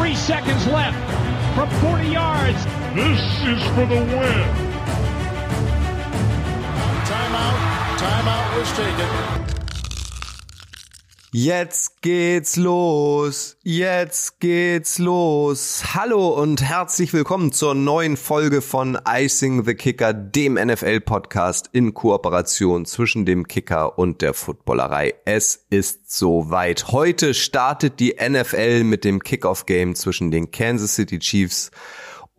Three seconds left from 40 yards. This is for the win. Timeout. Timeout was taken. Jetzt geht's los. Jetzt geht's los. Hallo und herzlich willkommen zur neuen Folge von Icing the Kicker, dem NFL-Podcast in Kooperation zwischen dem Kicker und der Footballerei. Es ist soweit. Heute startet die NFL mit dem Kickoff-Game zwischen den Kansas City Chiefs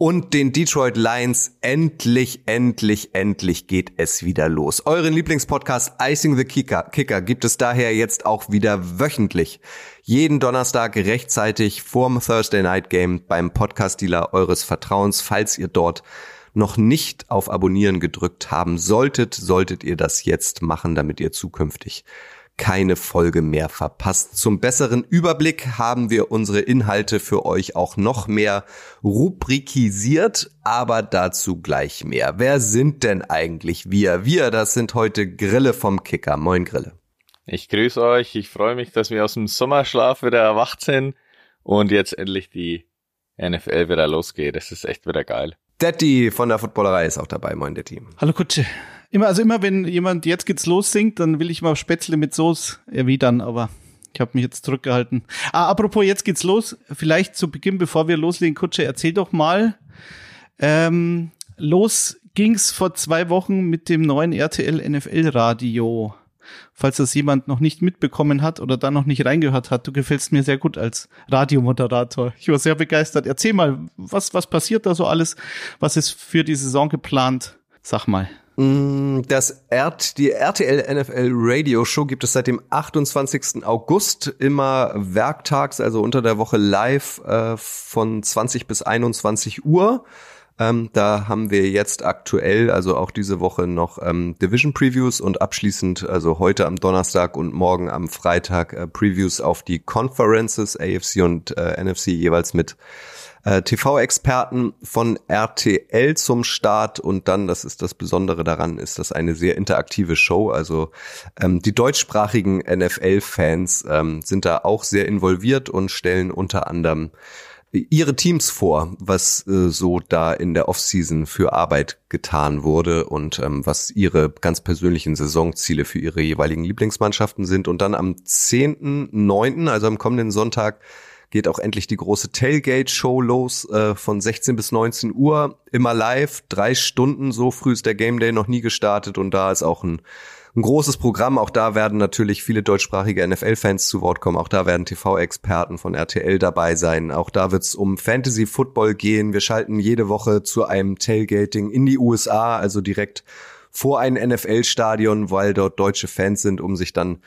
und den Detroit Lions. Endlich, endlich, endlich geht es wieder los. Euren Lieblingspodcast Icing the Kicker, Kicker gibt es daher jetzt auch wieder wöchentlich. Jeden Donnerstag rechtzeitig vorm Thursday Night Game beim Podcast-Dealer eures Vertrauens. Falls ihr dort noch nicht auf Abonnieren gedrückt haben solltet, solltet ihr das jetzt machen, damit ihr zukünftig keine Folge mehr verpasst. Zum besseren Überblick haben wir unsere Inhalte für euch auch noch mehr rubrikisiert, aber dazu gleich mehr. Wer sind denn eigentlich wir? Wir, das sind heute Grille vom Kicker. Moin Grille. Ich grüße euch. Ich freue mich, dass wir aus dem Sommerschlaf wieder erwacht sind und jetzt endlich die NFL wieder losgeht. Das ist echt wieder geil. Detti von der Footballerei ist auch dabei. Moin Detti. Hallo Kutsche. Immer, also immer, wenn jemand jetzt geht's los singt, dann will ich mal Spätzle mit Soße erwidern, aber ich habe mich jetzt zurückgehalten. Ah, apropos, jetzt geht's los. Vielleicht zu Beginn, bevor wir loslegen, Kutsche, erzähl doch mal. Ähm, los ging's vor zwei Wochen mit dem neuen RTL NFL Radio. Falls das jemand noch nicht mitbekommen hat oder da noch nicht reingehört hat, du gefällst mir sehr gut als Radiomoderator. Ich war sehr begeistert. Erzähl mal, was, was passiert da so alles? Was ist für die Saison geplant? Sag mal. Mm, das RT, die RTL NFL Radio Show gibt es seit dem 28. August immer werktags, also unter der Woche live äh, von 20 bis 21 Uhr. Ähm, da haben wir jetzt aktuell, also auch diese Woche noch ähm, Division Previews und abschließend, also heute am Donnerstag und morgen am Freitag äh, Previews auf die Conferences AFC und äh, NFC jeweils mit äh, TV-Experten von RTL zum Start und dann, das ist das Besondere daran, ist das eine sehr interaktive Show. Also ähm, die deutschsprachigen NFL-Fans ähm, sind da auch sehr involviert und stellen unter anderem ihre Teams vor, was äh, so da in der Offseason für Arbeit getan wurde und ähm, was ihre ganz persönlichen Saisonziele für ihre jeweiligen Lieblingsmannschaften sind. Und dann am 10.9., also am kommenden Sonntag, geht auch endlich die große Tailgate-Show los äh, von 16 bis 19 Uhr, immer live, drei Stunden, so früh ist der Game Day noch nie gestartet und da ist auch ein, ein großes Programm. Auch da werden natürlich viele deutschsprachige NFL-Fans zu Wort kommen. Auch da werden TV-Experten von RTL dabei sein. Auch da wird es um Fantasy Football gehen. Wir schalten jede Woche zu einem Tailgating in die USA, also direkt vor ein NFL-Stadion, weil dort deutsche Fans sind, um sich dann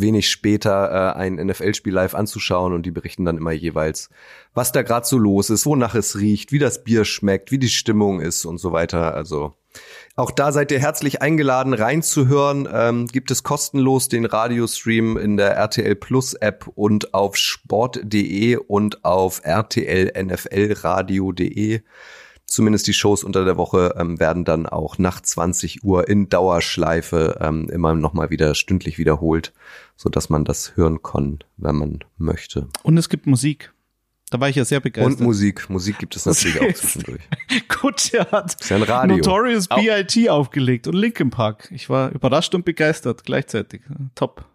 wenig später äh, ein NFL-Spiel live anzuschauen und die berichten dann immer jeweils, was da gerade so los ist, wonach es riecht, wie das Bier schmeckt, wie die Stimmung ist und so weiter. Also auch da seid ihr herzlich eingeladen, reinzuhören. Ähm, gibt es kostenlos den Radiostream in der RTL Plus App und auf sport.de und auf rtlnflradio.de. Zumindest die Shows unter der Woche ähm, werden dann auch nach 20 Uhr in Dauerschleife ähm, immer nochmal wieder stündlich wiederholt, so dass man das hören kann, wenn man möchte. Und es gibt Musik. Da war ich ja sehr begeistert. Und Musik. Musik gibt es natürlich auch zwischendurch. Kutsche hat Ist ja ein Radio. Notorious B.I.T. aufgelegt und Linkin Park. Ich war überrascht und begeistert gleichzeitig. Top.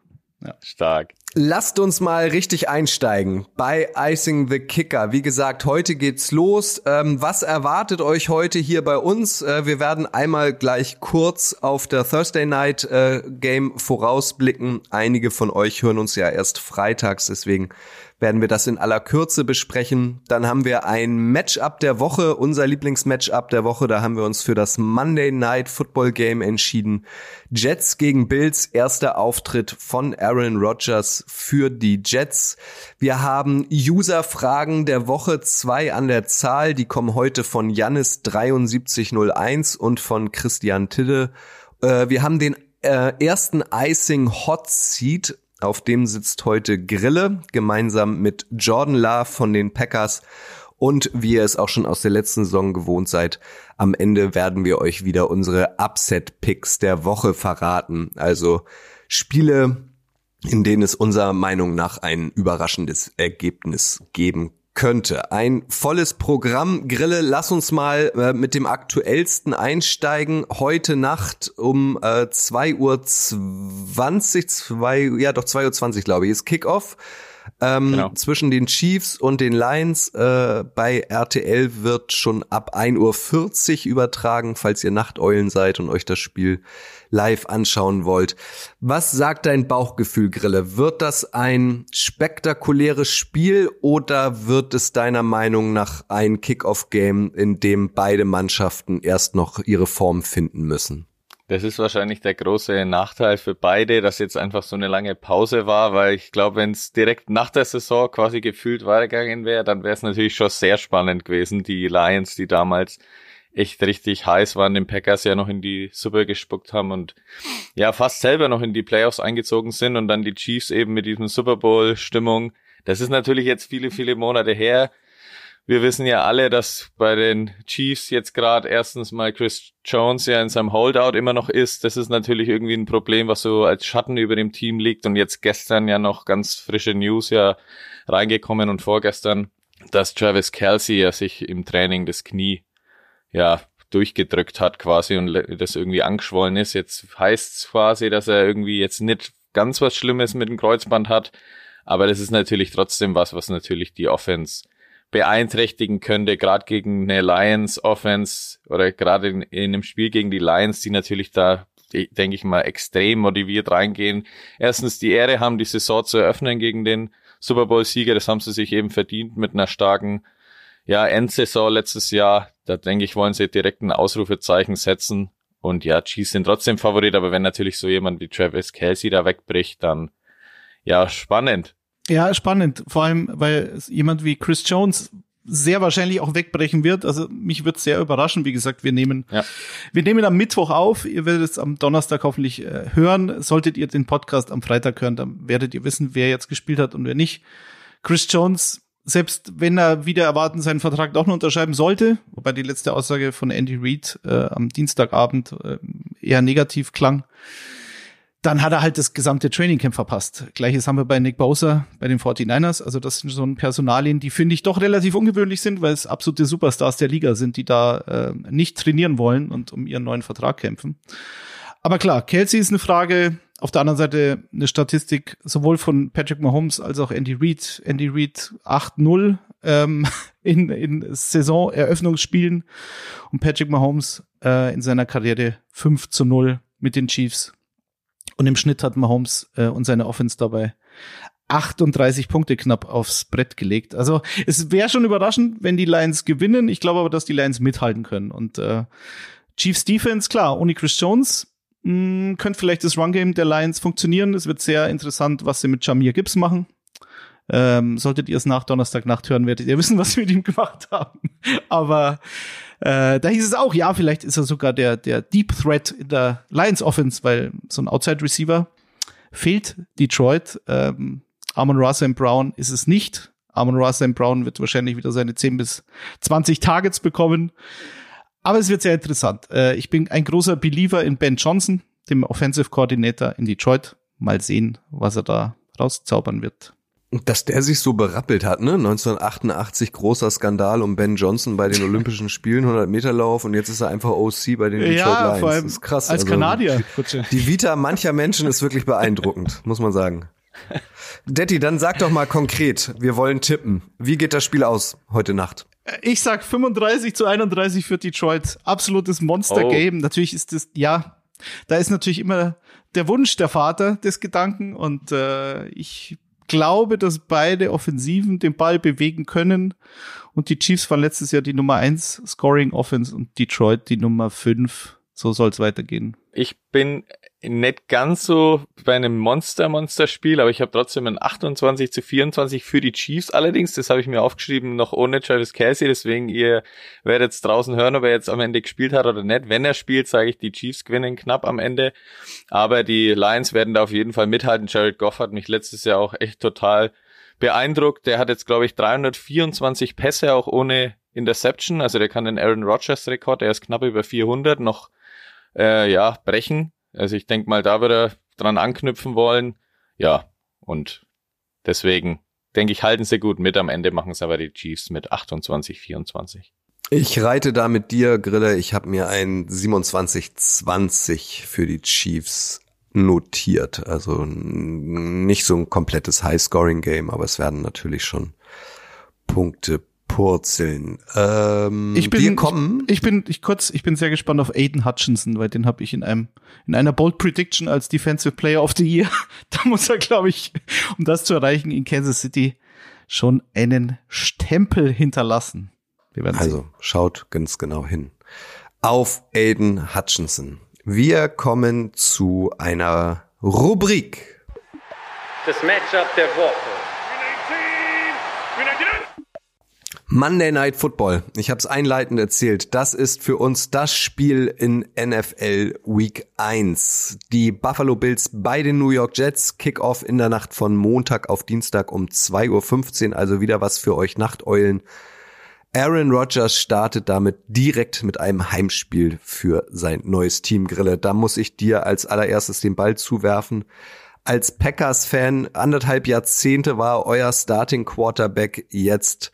Stark. Lasst uns mal richtig einsteigen bei Icing the Kicker. Wie gesagt, heute geht's los. Ähm, was erwartet euch heute hier bei uns? Äh, wir werden einmal gleich kurz auf der Thursday Night äh, Game vorausblicken. Einige von euch hören uns ja erst freitags, deswegen werden wir das in aller Kürze besprechen. Dann haben wir ein Matchup der Woche, unser Lieblingsmatchup der Woche. Da haben wir uns für das Monday Night Football Game entschieden. Jets gegen Bills, erster Auftritt von Aaron Rodgers für die Jets. Wir haben User-Fragen der Woche, zwei an der Zahl. Die kommen heute von Jannis7301 und von Christian Tidde. Äh, wir haben den äh, ersten Icing Hot Seat auf dem sitzt heute Grille gemeinsam mit Jordan Love von den Packers. Und wie ihr es auch schon aus der letzten Saison gewohnt seid, am Ende werden wir euch wieder unsere Upset-Picks der Woche verraten. Also Spiele, in denen es unserer Meinung nach ein überraschendes Ergebnis geben könnte. Ein volles Programm. Grille, lass uns mal äh, mit dem aktuellsten einsteigen. Heute Nacht um äh, 2 Uhr 20, 2, ja doch 2 Uhr 20, glaube ich, ist Kickoff. Ähm, genau. Zwischen den Chiefs und den Lions äh, bei RTL wird schon ab 1.40 Uhr übertragen, falls ihr Nachteulen seid und euch das Spiel live anschauen wollt. Was sagt dein Bauchgefühl, Grille? Wird das ein spektakuläres Spiel oder wird es deiner Meinung nach ein Kickoff-Game, in dem beide Mannschaften erst noch ihre Form finden müssen? Das ist wahrscheinlich der große Nachteil für beide, dass jetzt einfach so eine lange Pause war, weil ich glaube, wenn es direkt nach der Saison quasi gefühlt weitergegangen wäre, dann wäre es natürlich schon sehr spannend gewesen. Die Lions, die damals echt richtig heiß waren, den Packers ja noch in die Suppe gespuckt haben und ja, fast selber noch in die Playoffs eingezogen sind und dann die Chiefs eben mit diesem Super Bowl Stimmung. Das ist natürlich jetzt viele, viele Monate her. Wir wissen ja alle, dass bei den Chiefs jetzt gerade erstens mal Chris Jones ja in seinem Holdout immer noch ist. Das ist natürlich irgendwie ein Problem, was so als Schatten über dem Team liegt. Und jetzt gestern ja noch ganz frische News ja reingekommen und vorgestern, dass Travis Kelsey ja sich im Training das Knie ja durchgedrückt hat quasi und das irgendwie angeschwollen ist. Jetzt heißt es quasi, dass er irgendwie jetzt nicht ganz was Schlimmes mit dem Kreuzband hat. Aber das ist natürlich trotzdem was, was natürlich die Offense beeinträchtigen könnte, gerade gegen eine Lions Offense oder gerade in, in einem Spiel gegen die Lions, die natürlich da, denke ich mal, extrem motiviert reingehen. Erstens die Ehre haben, die Saison zu eröffnen gegen den Super Bowl-Sieger, das haben sie sich eben verdient mit einer starken ja, Endsaison letztes Jahr. Da denke ich, wollen sie direkt ein Ausrufezeichen setzen. Und ja, Chiefs sind trotzdem Favorit, aber wenn natürlich so jemand wie Travis Kelsey da wegbricht, dann ja, spannend. Ja, spannend. Vor allem, weil jemand wie Chris Jones sehr wahrscheinlich auch wegbrechen wird. Also mich wird sehr überraschen. Wie gesagt, wir nehmen, ja. wir nehmen am Mittwoch auf. Ihr werdet es am Donnerstag hoffentlich äh, hören. Solltet ihr den Podcast am Freitag hören, dann werdet ihr wissen, wer jetzt gespielt hat und wer nicht. Chris Jones, selbst wenn er wieder erwarten seinen Vertrag doch noch unterschreiben sollte, wobei die letzte Aussage von Andy Reid äh, am Dienstagabend äh, eher negativ klang, dann hat er halt das gesamte Trainingcamp verpasst. Gleiches haben wir bei Nick Bowser bei den 49ers. Also das sind so ein Personalien, die finde ich doch relativ ungewöhnlich sind, weil es absolute Superstars der Liga sind, die da äh, nicht trainieren wollen und um ihren neuen Vertrag kämpfen. Aber klar, Kelsey ist eine Frage. Auf der anderen Seite eine Statistik sowohl von Patrick Mahomes als auch Andy Reid. Andy Reid 8-0 ähm, in, in Saisoneröffnungsspielen und Patrick Mahomes äh, in seiner Karriere 5 zu 0 mit den Chiefs. Und im Schnitt hat Mahomes äh, und seine Offense dabei 38 Punkte knapp aufs Brett gelegt. Also es wäre schon überraschend, wenn die Lions gewinnen. Ich glaube aber, dass die Lions mithalten können. Und äh, Chiefs Defense, klar, ohne Chris Jones mh, hm, könnte vielleicht das Run-Game der Lions funktionieren. Es wird sehr interessant, was sie mit Jamir Gibbs machen. Ähm, solltet ihr es nach Donnerstagnacht hören, werdet ihr wissen, was wir mit ihm gemacht haben. aber äh, da hieß es auch, ja, vielleicht ist er sogar der, der Deep Threat in der Lions Offense, weil so ein Outside Receiver fehlt Detroit. Ähm, Amon Russell Brown ist es nicht. Amon Russell Brown wird wahrscheinlich wieder seine 10 bis 20 Targets bekommen. Aber es wird sehr interessant. Äh, ich bin ein großer Believer in Ben Johnson, dem Offensive Coordinator in Detroit. Mal sehen, was er da rauszaubern wird. Dass der sich so berappelt hat, ne? 1988 großer Skandal um Ben Johnson bei den Olympischen Spielen, 100 Meter Lauf und jetzt ist er einfach OC bei den Detroit ja, Lions. Vor allem das ist krass. Als also, Kanadier. Die Vita mancher Menschen ist wirklich beeindruckend, muss man sagen. Detti, dann sag doch mal konkret, wir wollen tippen. Wie geht das Spiel aus heute Nacht? Ich sag 35 zu 31 für Detroit. Absolutes Monster-Game. Oh. Natürlich ist das, ja, da ist natürlich immer der Wunsch der Vater des Gedanken und äh, ich glaube, dass beide Offensiven den Ball bewegen können. Und die Chiefs waren letztes Jahr die Nummer eins Scoring Offense und Detroit die Nummer fünf. So soll es weitergehen. Ich bin nicht ganz so bei einem Monster-Monster-Spiel, aber ich habe trotzdem ein 28 zu 24 für die Chiefs. Allerdings, das habe ich mir aufgeschrieben, noch ohne Travis Kelsey. Deswegen, ihr werdet jetzt draußen hören, ob er jetzt am Ende gespielt hat oder nicht. Wenn er spielt, sage ich, die Chiefs gewinnen knapp am Ende. Aber die Lions werden da auf jeden Fall mithalten. Jared Goff hat mich letztes Jahr auch echt total beeindruckt. Der hat jetzt, glaube ich, 324 Pässe auch ohne Interception. Also der kann den Aaron Rodgers Rekord, er ist knapp über 400, noch äh, ja brechen. Also ich denke mal, da wird er dran anknüpfen wollen. Ja, und deswegen denke ich, halten sie gut mit. Am Ende machen es aber die Chiefs mit 28, 24. Ich reite da mit dir, Grille. Ich habe mir ein 27-20 für die Chiefs notiert. Also nicht so ein komplettes High-Scoring-Game, aber es werden natürlich schon Punkte purzeln. Ähm, ich bin, wir kommen. Ich, ich, bin, ich kurz, ich bin sehr gespannt auf Aiden Hutchinson, weil den habe ich in einem in einer Bold Prediction als Defensive Player of the Year. da muss er, glaube ich, um das zu erreichen in Kansas City schon einen Stempel hinterlassen. also sehen. schaut ganz genau hin auf Aiden Hutchinson. Wir kommen zu einer Rubrik. Das Matchup der Woche. Monday Night Football. Ich habe es einleitend erzählt. Das ist für uns das Spiel in NFL Week 1. Die Buffalo Bills bei den New York Jets. Kickoff in der Nacht von Montag auf Dienstag um 2.15 Uhr. Also wieder was für euch Nachteulen. Aaron Rodgers startet damit direkt mit einem Heimspiel für sein neues Team Grille. Da muss ich dir als allererstes den Ball zuwerfen. Als Packers-Fan anderthalb Jahrzehnte war euer Starting Quarterback. Jetzt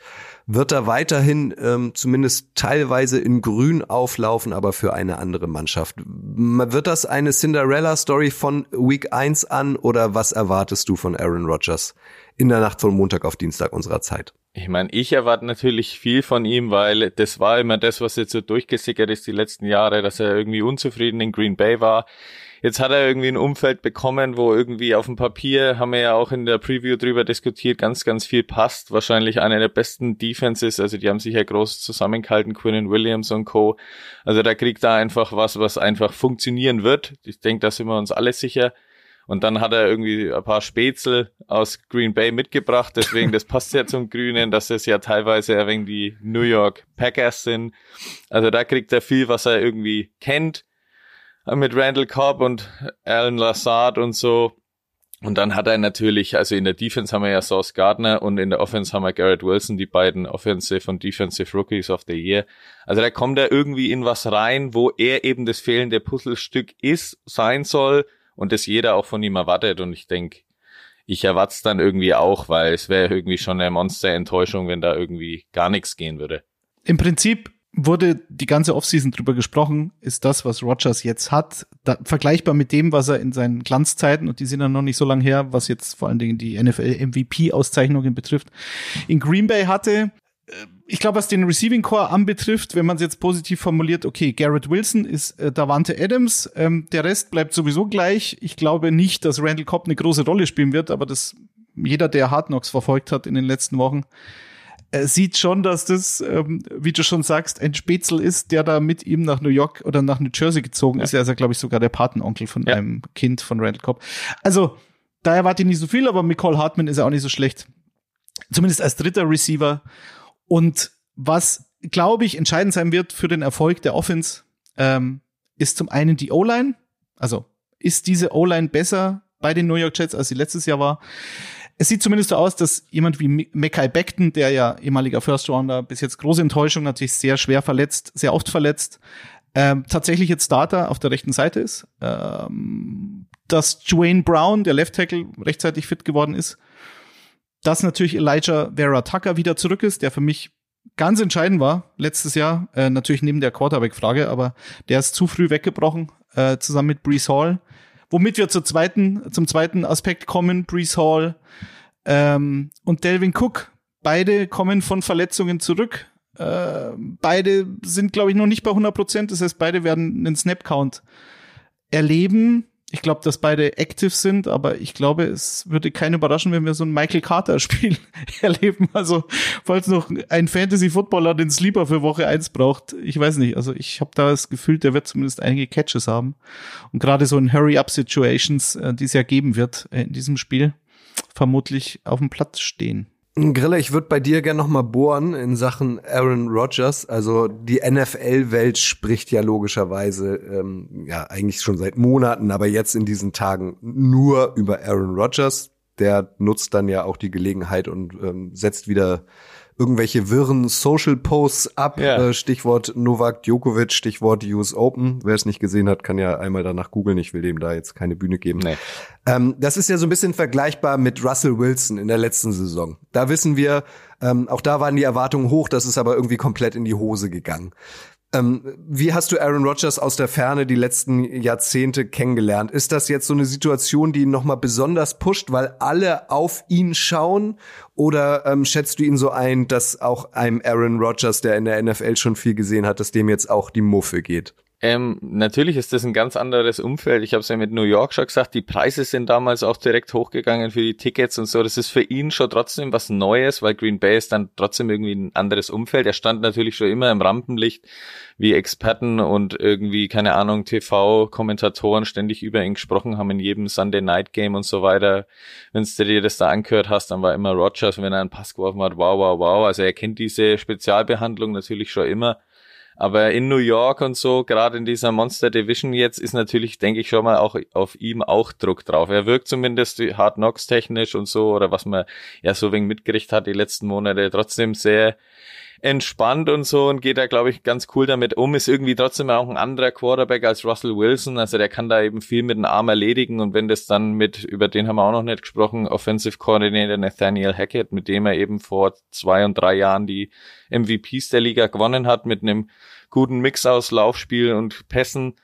wird er weiterhin ähm, zumindest teilweise in Grün auflaufen, aber für eine andere Mannschaft. Wird das eine Cinderella-Story von Week 1 an oder was erwartest du von Aaron Rodgers in der Nacht von Montag auf Dienstag unserer Zeit? Ich meine, ich erwarte natürlich viel von ihm, weil das war immer das, was jetzt so durchgesickert ist die letzten Jahre, dass er irgendwie unzufrieden in Green Bay war. Jetzt hat er irgendwie ein Umfeld bekommen, wo irgendwie auf dem Papier, haben wir ja auch in der Preview drüber diskutiert, ganz, ganz viel passt. Wahrscheinlich eine der besten Defenses, also die haben sich ja groß zusammengehalten, Quinnen Williams und Co. Also da kriegt er einfach was, was einfach funktionieren wird. Ich denke, da sind wir uns alle sicher. Und dann hat er irgendwie ein paar Spätzle aus Green Bay mitgebracht. Deswegen, das passt ja zum Grünen, dass es ja teilweise wenig die New York Packers sind. Also da kriegt er viel, was er irgendwie kennt. Mit Randall Cobb und Alan Lazard und so. Und dann hat er natürlich, also in der Defense haben wir ja Sauce Gardner und in der Offense haben wir Garrett Wilson, die beiden Offensive und Defensive Rookies of the Year. Also da kommt er irgendwie in was rein, wo er eben das fehlende Puzzlestück ist, sein soll und das jeder auch von ihm erwartet. Und ich denke, ich erwarte es dann irgendwie auch, weil es wäre irgendwie schon eine Monster-Enttäuschung, wenn da irgendwie gar nichts gehen würde. Im Prinzip wurde die ganze Offseason drüber gesprochen, ist das, was Rogers jetzt hat, da, vergleichbar mit dem, was er in seinen Glanzzeiten, und die sind dann noch nicht so lange her, was jetzt vor allen Dingen die NFL-MVP-Auszeichnungen betrifft, in Green Bay hatte ich glaube, was den Receiving Core anbetrifft, wenn man es jetzt positiv formuliert, okay, Garrett Wilson ist äh, Davante Adams, ähm, der Rest bleibt sowieso gleich. Ich glaube nicht, dass Randall Cobb eine große Rolle spielen wird, aber das jeder, der Hard Knocks verfolgt hat in den letzten Wochen, äh, sieht schon, dass das, ähm, wie du schon sagst, ein Spätzle ist, der da mit ihm nach New York oder nach New Jersey gezogen ja. ist. Er ist ja, glaube ich, sogar der Patenonkel von ja. einem Kind von Randall Cobb. Also, da erwarte ich nicht so viel, aber McCall Hartman ist ja auch nicht so schlecht. Zumindest als dritter Receiver. Und was, glaube ich, entscheidend sein wird für den Erfolg der Offense, ähm, ist zum einen die O-Line. Also ist diese O-Line besser bei den New York Jets, als sie letztes Jahr war? Es sieht zumindest so aus, dass jemand wie Mackay Beckton, der ja ehemaliger First Rounder, bis jetzt große Enttäuschung, natürlich sehr schwer verletzt, sehr oft verletzt, ähm, tatsächlich jetzt Starter auf der rechten Seite ist. Ähm, dass Dwayne Brown, der Left Tackle, rechtzeitig fit geworden ist dass natürlich Elijah Vera Tucker wieder zurück ist, der für mich ganz entscheidend war letztes Jahr, äh, natürlich neben der Quarterback-Frage, aber der ist zu früh weggebrochen, äh, zusammen mit Brees Hall. Womit wir zur zweiten, zum zweiten Aspekt kommen, Brees Hall ähm, und Delvin Cook. Beide kommen von Verletzungen zurück. Äh, beide sind, glaube ich, noch nicht bei 100 Prozent. Das heißt, beide werden einen Snap-Count erleben. Ich glaube, dass beide active sind, aber ich glaube, es würde keinen überraschen, wenn wir so ein Michael Carter-Spiel erleben. Also, falls noch ein Fantasy-Footballer den Sleeper für Woche eins braucht, ich weiß nicht. Also, ich habe da das Gefühl, der wird zumindest einige Catches haben. Und gerade so in Hurry-Up-Situations, äh, die es ja geben wird äh, in diesem Spiel, vermutlich auf dem Platz stehen. Grille, ich würde bei dir gerne noch mal bohren in Sachen Aaron Rodgers. Also die NFL-Welt spricht ja logischerweise ähm, ja eigentlich schon seit Monaten, aber jetzt in diesen Tagen nur über Aaron Rodgers. Der nutzt dann ja auch die Gelegenheit und ähm, setzt wieder irgendwelche wirren Social Posts ab. Ja. Äh, Stichwort Novak Djokovic, Stichwort US Open. Wer es nicht gesehen hat, kann ja einmal danach googeln. Ich will dem da jetzt keine Bühne geben. Nee. Ähm, das ist ja so ein bisschen vergleichbar mit Russell Wilson in der letzten Saison. Da wissen wir, ähm, auch da waren die Erwartungen hoch, das ist aber irgendwie komplett in die Hose gegangen. Ähm, wie hast du Aaron Rodgers aus der Ferne die letzten Jahrzehnte kennengelernt? Ist das jetzt so eine Situation, die ihn nochmal besonders pusht, weil alle auf ihn schauen? Oder ähm, schätzt du ihn so ein, dass auch einem Aaron Rodgers, der in der NFL schon viel gesehen hat, dass dem jetzt auch die Muffe geht? Ähm, natürlich ist das ein ganz anderes Umfeld. Ich habe es ja mit New York schon gesagt, die Preise sind damals auch direkt hochgegangen für die Tickets und so. Das ist für ihn schon trotzdem was Neues, weil Green Bay ist dann trotzdem irgendwie ein anderes Umfeld. Er stand natürlich schon immer im Rampenlicht, wie Experten und irgendwie, keine Ahnung, TV-Kommentatoren ständig über ihn gesprochen haben in jedem Sunday Night Game und so weiter. Wenn du dir das da angehört hast, dann war immer Rogers, wenn er einen Pass geworfen hat, wow, wow, wow. Also er kennt diese Spezialbehandlung natürlich schon immer. Aber in New York und so, gerade in dieser Monster Division jetzt, ist natürlich, denke ich, schon mal auch auf ihm auch Druck drauf. Er wirkt zumindest Hard Knocks technisch und so, oder was man ja so wegen mitgerichtet hat die letzten Monate, trotzdem sehr entspannt und so und geht da, glaube ich, ganz cool damit um. Ist irgendwie trotzdem auch ein anderer Quarterback als Russell Wilson. Also der kann da eben viel mit dem Arm erledigen und wenn das dann mit, über den haben wir auch noch nicht gesprochen, Offensive Coordinator Nathaniel Hackett, mit dem er eben vor zwei und drei Jahren die MVPs der Liga gewonnen hat, mit einem guten Mix aus Laufspiel und Pässen.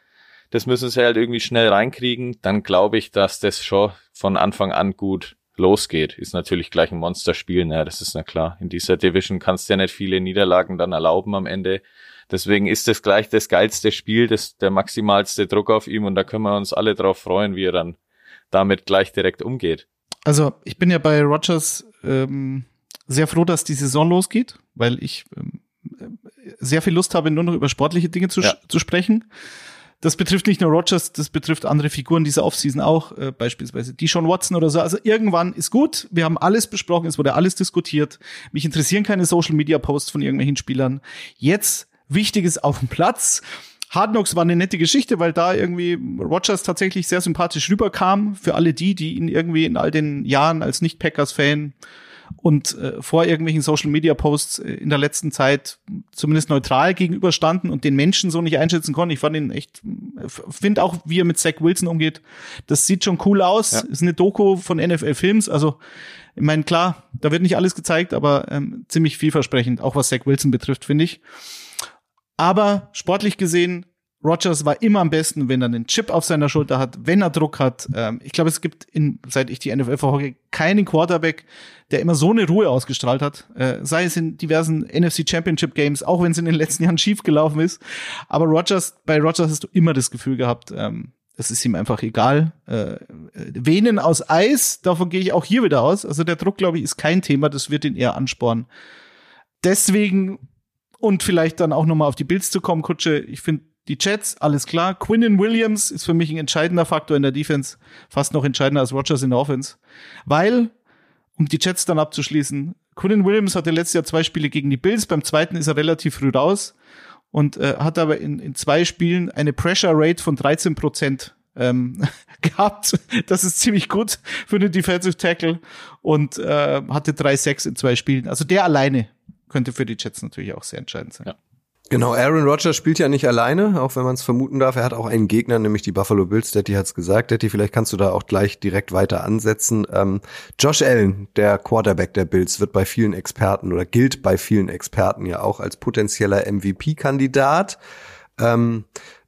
Das müssen sie halt irgendwie schnell reinkriegen. Dann glaube ich, dass das schon von Anfang an gut losgeht, ist natürlich gleich ein Monsterspiel. Ne? Das ist na klar. In dieser Division kannst du ja nicht viele Niederlagen dann erlauben am Ende. Deswegen ist das gleich das geilste Spiel, das, der maximalste Druck auf ihm und da können wir uns alle drauf freuen, wie er dann damit gleich direkt umgeht. Also ich bin ja bei Rogers ähm, sehr froh, dass die Saison losgeht, weil ich ähm, sehr viel Lust habe, nur noch über sportliche Dinge zu, Ja. zu sprechen. Das betrifft nicht nur Rogers, das betrifft andere Figuren dieser Offseason auch, äh, beispielsweise die Sean Watson oder so. Also irgendwann ist gut. Wir haben alles besprochen, es wurde alles diskutiert. Mich interessieren keine Social Media Posts von irgendwelchen Spielern. Jetzt Wichtiges auf dem Platz. Hard Knocks war eine nette Geschichte, weil da irgendwie Rogers tatsächlich sehr sympathisch rüberkam für alle die, die ihn irgendwie in all den Jahren als Nicht-Packers-Fan und äh, vor irgendwelchen Social Media Posts äh, in der letzten Zeit zumindest neutral gegenüberstanden und den Menschen so nicht einschätzen konnten. Ich fand ihn echt, finde auch, wie er mit Zach Wilson umgeht. Das sieht schon cool aus. Ja. Ist eine Doku von NFL Films. Also, ich meine, klar, da wird nicht alles gezeigt, aber ähm, ziemlich vielversprechend, auch was Zach Wilson betrifft, finde ich. Aber sportlich gesehen, Rogers war immer am besten, wenn er einen Chip auf seiner Schulter hat, wenn er Druck hat. Ähm, ich glaube, es gibt, in, seit ich die NFL verfolge, keinen Quarterback, der immer so eine Ruhe ausgestrahlt hat. Äh, sei es in diversen NFC Championship Games, auch wenn es in den letzten Jahren schief gelaufen ist. Aber Rogers, bei Rogers hast du immer das Gefühl gehabt, ähm, es ist ihm einfach egal. Äh, Venen aus Eis, davon gehe ich auch hier wieder aus. Also der Druck, glaube ich, ist kein Thema, das wird ihn eher anspornen. Deswegen und vielleicht dann auch nochmal auf die Bills zu kommen, Kutsche, ich finde die Jets, alles klar. Quinnen Williams ist für mich ein entscheidender Faktor in der Defense, fast noch entscheidender als Rogers in der Offense. Weil, um die Jets dann abzuschließen, Quinnen Williams hatte letztes Jahr zwei Spiele gegen die Bills, beim zweiten ist er relativ früh raus und äh, hat aber in, in zwei Spielen eine Pressure Rate von 13 Prozent ähm, gehabt. Das ist ziemlich gut für einen Defensive Tackle und äh, hatte 3-6 in zwei Spielen. Also der alleine könnte für die Jets natürlich auch sehr entscheidend sein. Ja. Genau, Aaron Rodgers spielt ja nicht alleine, auch wenn man es vermuten darf. Er hat auch einen Gegner, nämlich die Buffalo Bills. Detti hat's gesagt. Detti, vielleicht kannst du da auch gleich direkt weiter ansetzen. Ähm, Josh Allen, der Quarterback der Bills, wird bei vielen Experten oder gilt bei vielen Experten ja auch als potenzieller MVP-Kandidat. Ähm,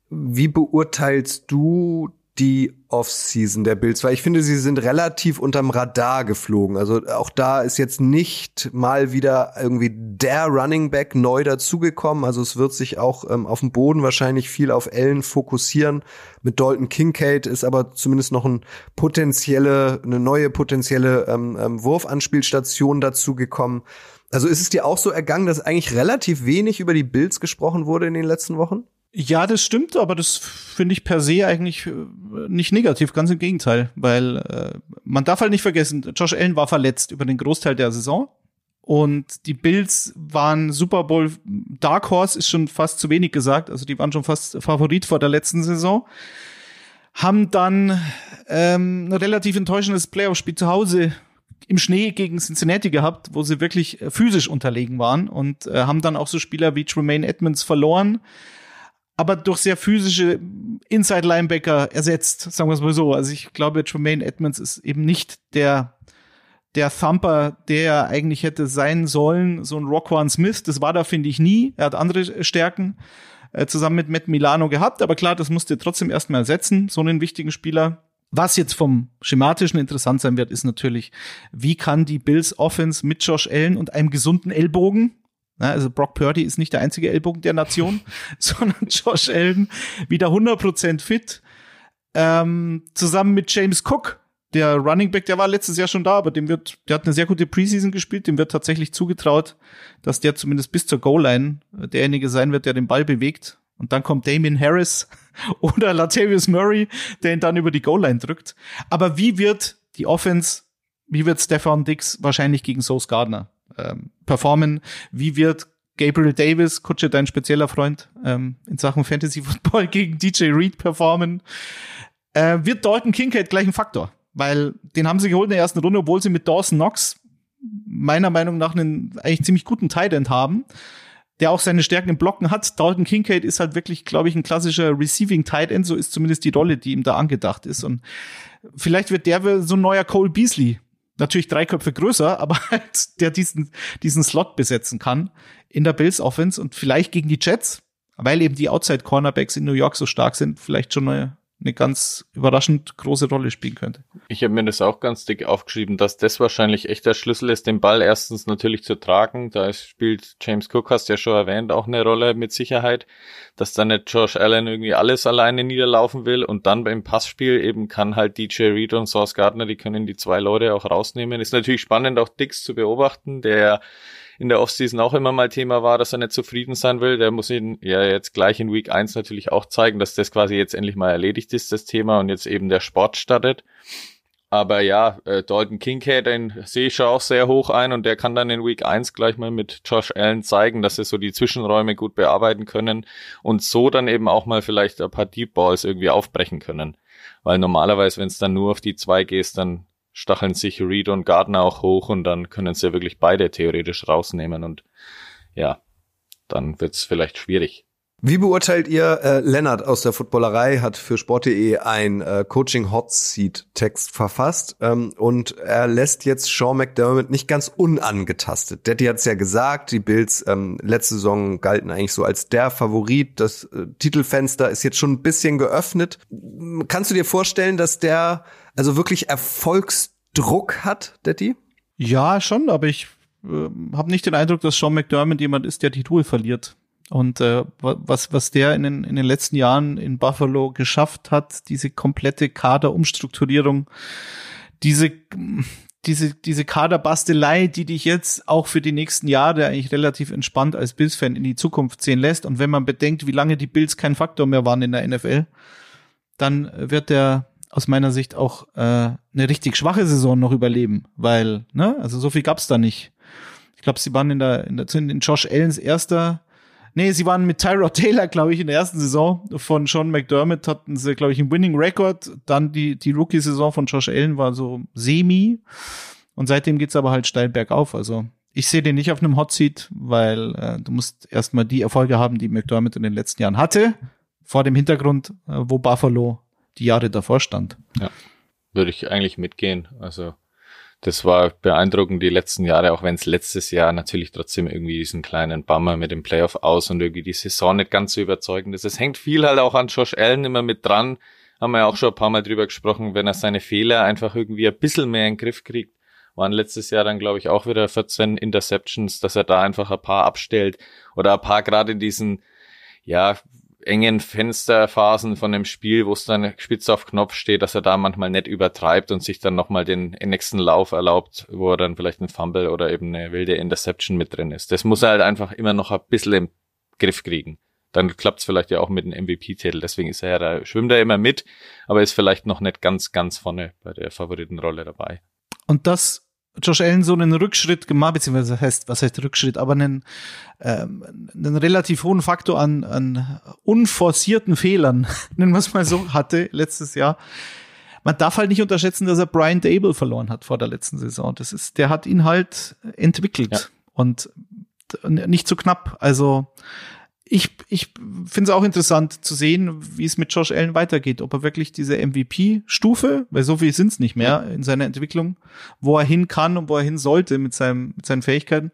wie beurteilst du die Offseason der Bills? Weil ich finde, sie sind relativ unterm Radar geflogen. Also auch da ist jetzt nicht mal wieder irgendwie der Running Back neu dazugekommen. Also es wird sich auch ähm, auf dem Boden wahrscheinlich viel auf Ellen fokussieren. Mit Dalton Kincaid ist aber zumindest noch ein potenzielle, eine neue potenzielle ähm, ähm, Wurfanspielstation dazugekommen. Also ist es dir auch so ergangen, dass eigentlich relativ wenig über die Bills gesprochen wurde in den letzten Wochen? Ja, das stimmt, aber das finde ich per se eigentlich äh, nicht negativ, ganz im Gegenteil, weil äh, man darf halt nicht vergessen, Josh Allen war verletzt über den Großteil der Saison und die Bills waren Super Bowl Dark Horse ist schon fast zu wenig gesagt, also die waren schon fast Favorit vor der letzten Saison, haben dann ähm, ein relativ enttäuschendes Playoff-Spiel zu Hause im Schnee gegen Cincinnati gehabt, wo sie wirklich äh, physisch unterlegen waren und äh, haben dann auch so Spieler wie Tremaine Edmonds verloren, aber durch sehr physische Inside-Linebacker ersetzt, sagen wir es mal so. Also ich glaube, Tremaine Edmonds ist eben nicht der der Thumper, der er eigentlich hätte sein sollen, so ein Rockwan Smith, das war da, finde ich, nie. Er hat andere Stärken äh, zusammen mit Matt Milano gehabt, aber klar, das musste trotzdem erstmal ersetzen, so einen wichtigen Spieler. Was jetzt vom schematischen interessant sein wird, ist natürlich, wie kann die Bills Offense mit Josh Allen und einem gesunden Ellbogen, also Brock Purdy ist nicht der einzige Ellbogen der Nation, sondern Josh Allen wieder 100% fit, ähm, zusammen mit James Cook, der Running Back, der war letztes Jahr schon da, aber dem wird, der hat eine sehr gute Preseason gespielt, dem wird tatsächlich zugetraut, dass der zumindest bis zur Goal-Line derjenige sein wird, der den Ball bewegt. Und dann kommt Damien Harris oder Latavius Murray, der ihn dann über die Goal-Line drückt. Aber wie wird die Offense, wie wird Stefan Dix wahrscheinlich gegen Sauce Gardner ähm, performen? Wie wird Gabriel Davis, Kutsche, dein spezieller Freund ähm, in Sachen Fantasy Football gegen DJ Reed performen? Äh, wird Dalton Kincaid gleich ein Faktor? weil den haben sie geholt in der ersten Runde, obwohl sie mit Dawson Knox meiner Meinung nach einen eigentlich ziemlich guten Tight haben, der auch seine Stärken im Blocken hat. Dalton Kincaid ist halt wirklich, glaube ich, ein klassischer Receiving Tight End, so ist zumindest die Rolle, die ihm da angedacht ist. Und vielleicht wird der so ein neuer Cole Beasley. Natürlich drei Köpfe größer, aber halt, der diesen, diesen Slot besetzen kann in der Bills Offense und vielleicht gegen die Jets, weil eben die Outside Cornerbacks in New York so stark sind, vielleicht schon neue, eine ganz überraschend große Rolle spielen könnte. Ich habe mir das auch ganz dick aufgeschrieben, dass das wahrscheinlich echt der Schlüssel ist, den Ball erstens natürlich zu tragen. Da spielt James Cook, hast du ja schon erwähnt, auch eine Rolle mit Sicherheit, dass dann nicht Josh Allen irgendwie alles alleine niederlaufen will und dann beim Passspiel eben kann halt DJ Reed und Sauce Gardner, die können die zwei Leute auch rausnehmen. Ist natürlich spannend, auch Dix zu beobachten, der in der Offseason auch immer mal Thema war, dass er nicht zufrieden sein will. Der muss ihn ja jetzt gleich in Week 1 natürlich auch zeigen, dass das quasi jetzt endlich mal erledigt ist, das Thema, und jetzt eben der Sport startet. Aber ja, äh, Dalton Kincaid, den sehe ich schon auch sehr hoch ein und der kann dann in Week 1 gleich mal mit Josh Allen zeigen, dass sie so die Zwischenräume gut bearbeiten können und so dann eben auch mal vielleicht ein paar Deep Balls irgendwie aufbrechen können. Weil normalerweise, wenn es dann nur auf die zwei gehst, dann stacheln sich Reed und Gardner auch hoch und dann können sie wirklich beide theoretisch rausnehmen und ja, dann wird's vielleicht schwierig. Wie beurteilt ihr, äh, Lennart aus der Footballerei hat für Sport.de ein äh, Coaching Hot Seat Text verfasst ähm, und er lässt jetzt Sean McDermott nicht ganz unangetastet. Daddy hat es ja gesagt, die Bills ähm, letzte Saison galten eigentlich so als der Favorit. Das äh, Titelfenster ist jetzt schon ein bisschen geöffnet. Kannst du dir vorstellen, dass der also wirklich Erfolgsdruck hat, Daddy? Ja, schon, aber ich äh, habe nicht den Eindruck, dass Sean McDermott jemand ist, der die Ruhe verliert. Und äh, was, was der in den, in den letzten Jahren in Buffalo geschafft hat, diese komplette Kaderumstrukturierung, diese, diese, diese Kaderbastelei, die dich jetzt auch für die nächsten Jahre eigentlich relativ entspannt als Bills-Fan in die Zukunft sehen lässt. Und wenn man bedenkt, wie lange die Bills kein Faktor mehr waren in der NFL, dann wird der aus meiner Sicht auch äh, eine richtig schwache Saison noch überleben, weil, ne, also so viel gab's da nicht. Ich glaube, sie waren in der, in der in Josh Allens erster, nee, sie waren mit Tyrod Taylor, glaube ich, in der ersten Saison von Sean McDermott hatten sie, glaube ich, einen Winning Record. Dann die, die Rookie-Saison von Josh Allen war so semi. Und seitdem geht's aber halt steil bergauf. Also ich sehe den nicht auf einem Hot Seat, weil äh, du musst erstmal die Erfolge haben, die McDermott in den letzten Jahren hatte, vor dem Hintergrund, äh, wo Buffalo die Jahre davor stand. Ja, würde ich eigentlich mitgehen. Also das war beeindruckend die letzten Jahre, auch wenn es letztes Jahr natürlich trotzdem irgendwie diesen kleinen Bummer mit dem Playoff aus und irgendwie die Saison nicht ganz so überzeugend ist. Es hängt viel halt auch an Josh Allen immer mit dran. Haben wir ja auch schon ein paar Mal drüber gesprochen, wenn er seine Fehler einfach irgendwie ein bisschen mehr in den Griff kriegt. Waren letztes Jahr dann, glaube ich, auch wieder 14 Interceptions, dass er da einfach ein paar abstellt oder ein paar gerade in diesen, ja, engen Fensterphasen von dem Spiel, wo es dann spitz auf Knopf steht, dass er da manchmal nicht übertreibt und sich dann nochmal den nächsten Lauf erlaubt, wo er dann vielleicht ein Fumble oder eben eine wilde Interception mit drin ist. Das muss er halt einfach immer noch ein bisschen im Griff kriegen. Dann klappt es vielleicht ja auch mit dem MVP-Titel. Deswegen ist er ja da, schwimmt er immer mit, aber ist vielleicht noch nicht ganz, ganz vorne bei der Favoritenrolle dabei. Und das Josh Allen so einen Rückschritt gemacht, beziehungsweise was heißt, was heißt Rückschritt, aber einen, ähm, einen relativ hohen Faktor an, an unforcierten Fehlern, nennen wir es mal so, hatte letztes Jahr. man darf halt nicht unterschätzen, dass er Brian Dable verloren hat vor der letzten Saison. Das ist, der hat ihn halt entwickelt Ja. und nicht so knapp. Also ich, ich finde es auch interessant zu sehen, wie es mit Josh Allen weitergeht. Ob er wirklich diese MVP-Stufe, weil so viel sind es nicht mehr in seiner Entwicklung, wo er hin kann und wo er hin sollte mit, seinem, mit seinen Fähigkeiten,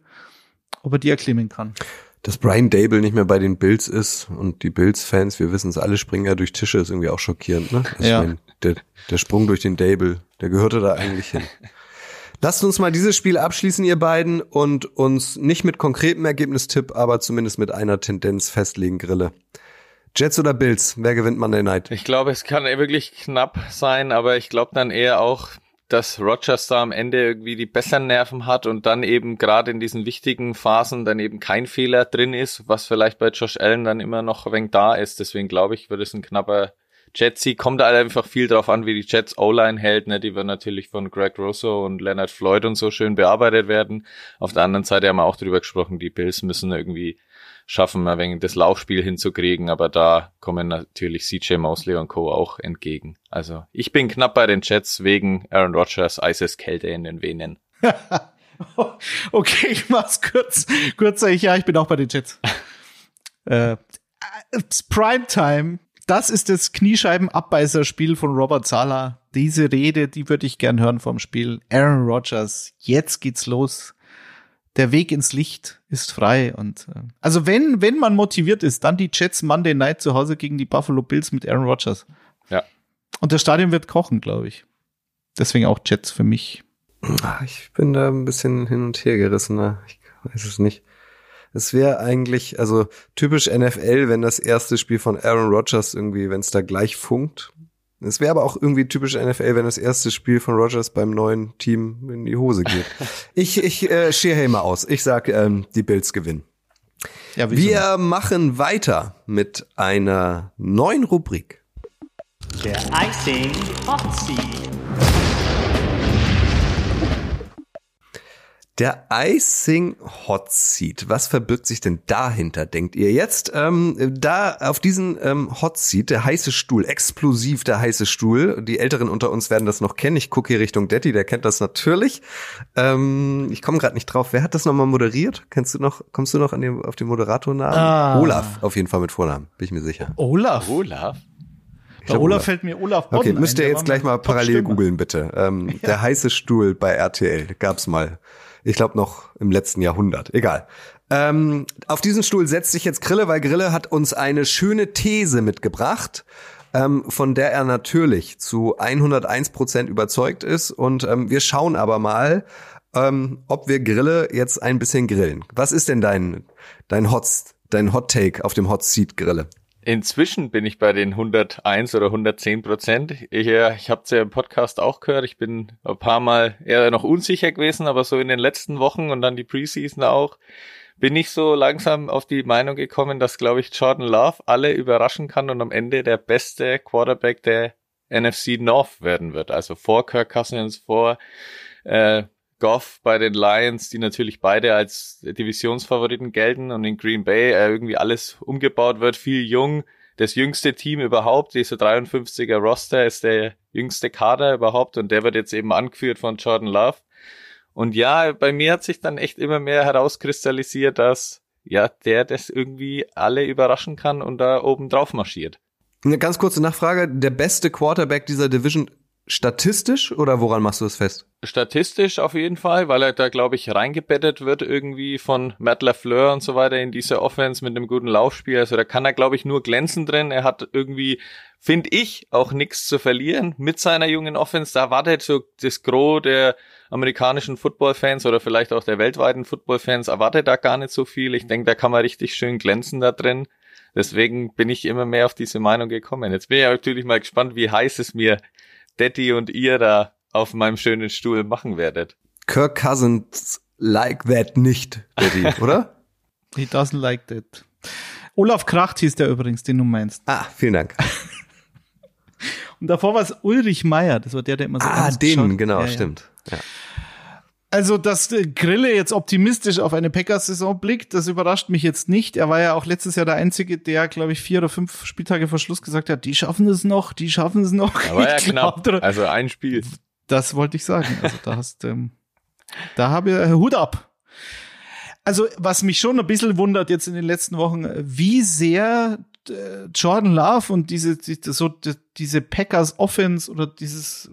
ob er die erklimmen kann. Dass Brian Dable nicht mehr bei den Bills ist und die Bills-Fans, wir wissen es alle, springen ja durch Tische, ist irgendwie auch schockierend, ne? Also Ja. Ich mein, der, der Sprung durch den Dable, der gehörte da eigentlich hin. Lasst uns mal dieses Spiel abschließen, ihr beiden, und uns nicht mit konkretem Ergebnistipp, aber zumindest mit einer Tendenz festlegen, Grille. Jets oder Bills? Wer gewinnt Monday Night? Ich glaube, es kann wirklich knapp sein, aber ich glaube dann eher auch, dass Rogers da am Ende irgendwie die besseren Nerven hat und dann eben gerade in diesen wichtigen Phasen dann eben kein Fehler drin ist, was vielleicht bei Josh Allen dann immer noch ein wenig da ist. Deswegen glaube ich, wird es ein knapper Jetsie. Kommt halt einfach viel drauf an, wie die Jets O-Line hält. Ne? Die wird natürlich von Greg Rosso und Leonard Floyd und so schön bearbeitet werden. Auf der anderen Seite haben wir auch drüber gesprochen, die Bills müssen irgendwie schaffen, ein wenig das Laufspiel hinzukriegen, aber da kommen natürlich CJ Mosley und Co. auch entgegen. Also ich bin knapp bei den Jets wegen Aaron Rodgers Eiseskälte in den Venen. Okay, ich mach's kurz. Kurzer, ich, ja, ich bin auch bei den Jets. äh, Primetime, das ist das Kniescheibenabbeißerspiel von Robert Sala. Diese Rede, die würde ich gern hören vom Spiel. Aaron Rodgers, jetzt geht's los. Der Weg ins Licht ist frei und äh, also wenn wenn man motiviert ist, dann die Jets Monday Night zu Hause gegen die Buffalo Bills mit Aaron Rodgers. Ja. Und das Stadion wird kochen, glaube ich. Deswegen auch Jets für mich. Ah, Ich bin da ein bisschen hin und her gerissen. ne? Ich weiß es nicht. Es wäre eigentlich, also typisch NFL, wenn das erste Spiel von Aaron Rodgers irgendwie, wenn es da gleich funkt. Es wäre aber auch irgendwie typisch NFL, wenn das erste Spiel von Rodgers beim neuen Team in die Hose geht. ich ich äh, schere mal aus. Ich sag, ähm, die Bills gewinnen. Ja? Wir machen weiter mit einer neuen Rubrik. Der Icing Hot Seat. Der Icing Hot Seat. Was verbirgt sich denn dahinter, denkt ihr jetzt? Ähm, da auf diesen ähm, Hot Seat, der heiße Stuhl, explosiv der heiße Stuhl. Die Älteren unter uns werden das noch kennen. Ich gucke hier Richtung Detti, der kennt das natürlich. Ähm, ich komme gerade nicht drauf. Wer hat das nochmal moderiert? Kennst du noch? Kommst du noch an den, auf den Moderatornamen? Ah. Olaf, auf jeden Fall mit Vornamen, bin ich mir sicher. Olaf. Olaf? Bei glaub, Olaf Olaf. fällt mir Olaf Bodden Okay, müsst ein, ihr jetzt gleich mal parallel googeln, bitte. Ähm, Der heiße Stuhl bei RTL gab's mal. Ich glaube noch im letzten Jahrhundert. Egal. Ähm, auf diesen Stuhl setzt sich jetzt Grille, weil Grille hat uns eine schöne These mitgebracht, ähm, von der er natürlich zu 101 Prozent überzeugt ist. Und ähm, wir schauen aber mal, ähm, ob wir Grille jetzt ein bisschen grillen. Was ist denn dein, dein Hot, dein Hot Take auf dem Hot Seat Grille? Inzwischen bin ich bei den 101 oder 110 Prozent. Ich, äh, ich habe es ja im Podcast auch gehört. Ich bin ein paar Mal eher noch unsicher gewesen, aber so in den letzten Wochen und dann die Preseason auch, bin ich so langsam auf die Meinung gekommen, dass, glaube ich, Jordan Love alle überraschen kann und am Ende der beste Quarterback der NFC North werden wird. Also vor Kirk Cousins, vor äh, Goff bei den Lions, die natürlich beide als Divisionsfavoriten gelten und in Green Bay äh, irgendwie alles umgebaut wird, viel jung. Das jüngste Team überhaupt, dieser 53er Roster ist der jüngste Kader überhaupt und der wird jetzt eben angeführt von Jordan Love. Und ja, bei mir hat sich dann echt immer mehr herauskristallisiert, dass ja, der das irgendwie alle überraschen kann und da oben drauf marschiert. Eine ganz kurze Nachfrage. Der beste Quarterback dieser Division statistisch oder woran machst du das fest? Statistisch auf jeden Fall, weil er da, glaube ich, reingebettet wird irgendwie von Matt LaFleur und so weiter in diese Offense mit einem guten Laufspiel. Also da kann er, glaube ich, nur glänzen drin. Er hat irgendwie, finde ich, auch nichts zu verlieren mit seiner jungen Offense. Da wartet so das Gros der amerikanischen Football-Fans oder vielleicht auch der weltweiten Football-Fans, erwartet da gar nicht so viel. Ich denke, da kann man richtig schön glänzen da drin. Deswegen bin ich immer mehr auf diese Meinung gekommen. Jetzt bin ich natürlich mal gespannt, wie heiß es mir Daddy und ihr da auf meinem schönen Stuhl machen werdet. Kirk Cousins like that nicht, Daddy, oder? He doesn't like that. Olaf Kracht hieß der übrigens, den du meinst. Ah, vielen Dank. Und davor war es Ulrich Meier, das war der, der immer so Ah, den, geschaut- genau, Ja, ja. stimmt. Ja. Also, dass äh, Grille jetzt optimistisch auf eine Packers-Saison blickt, das überrascht mich jetzt nicht. Er war ja auch letztes Jahr der Einzige, der, glaube ich, vier oder fünf Spieltage vor Schluss gesagt hat, die schaffen es noch, die schaffen es noch. War ja glaub, knapp. Also ein Spiel. Das wollte ich sagen. Also da hast, ähm, da habe ich äh, Hut ab. Also was mich schon ein bisschen wundert jetzt in den letzten Wochen, äh, wie sehr äh, Jordan Love und diese die, so die, diese Packers Offense oder dieses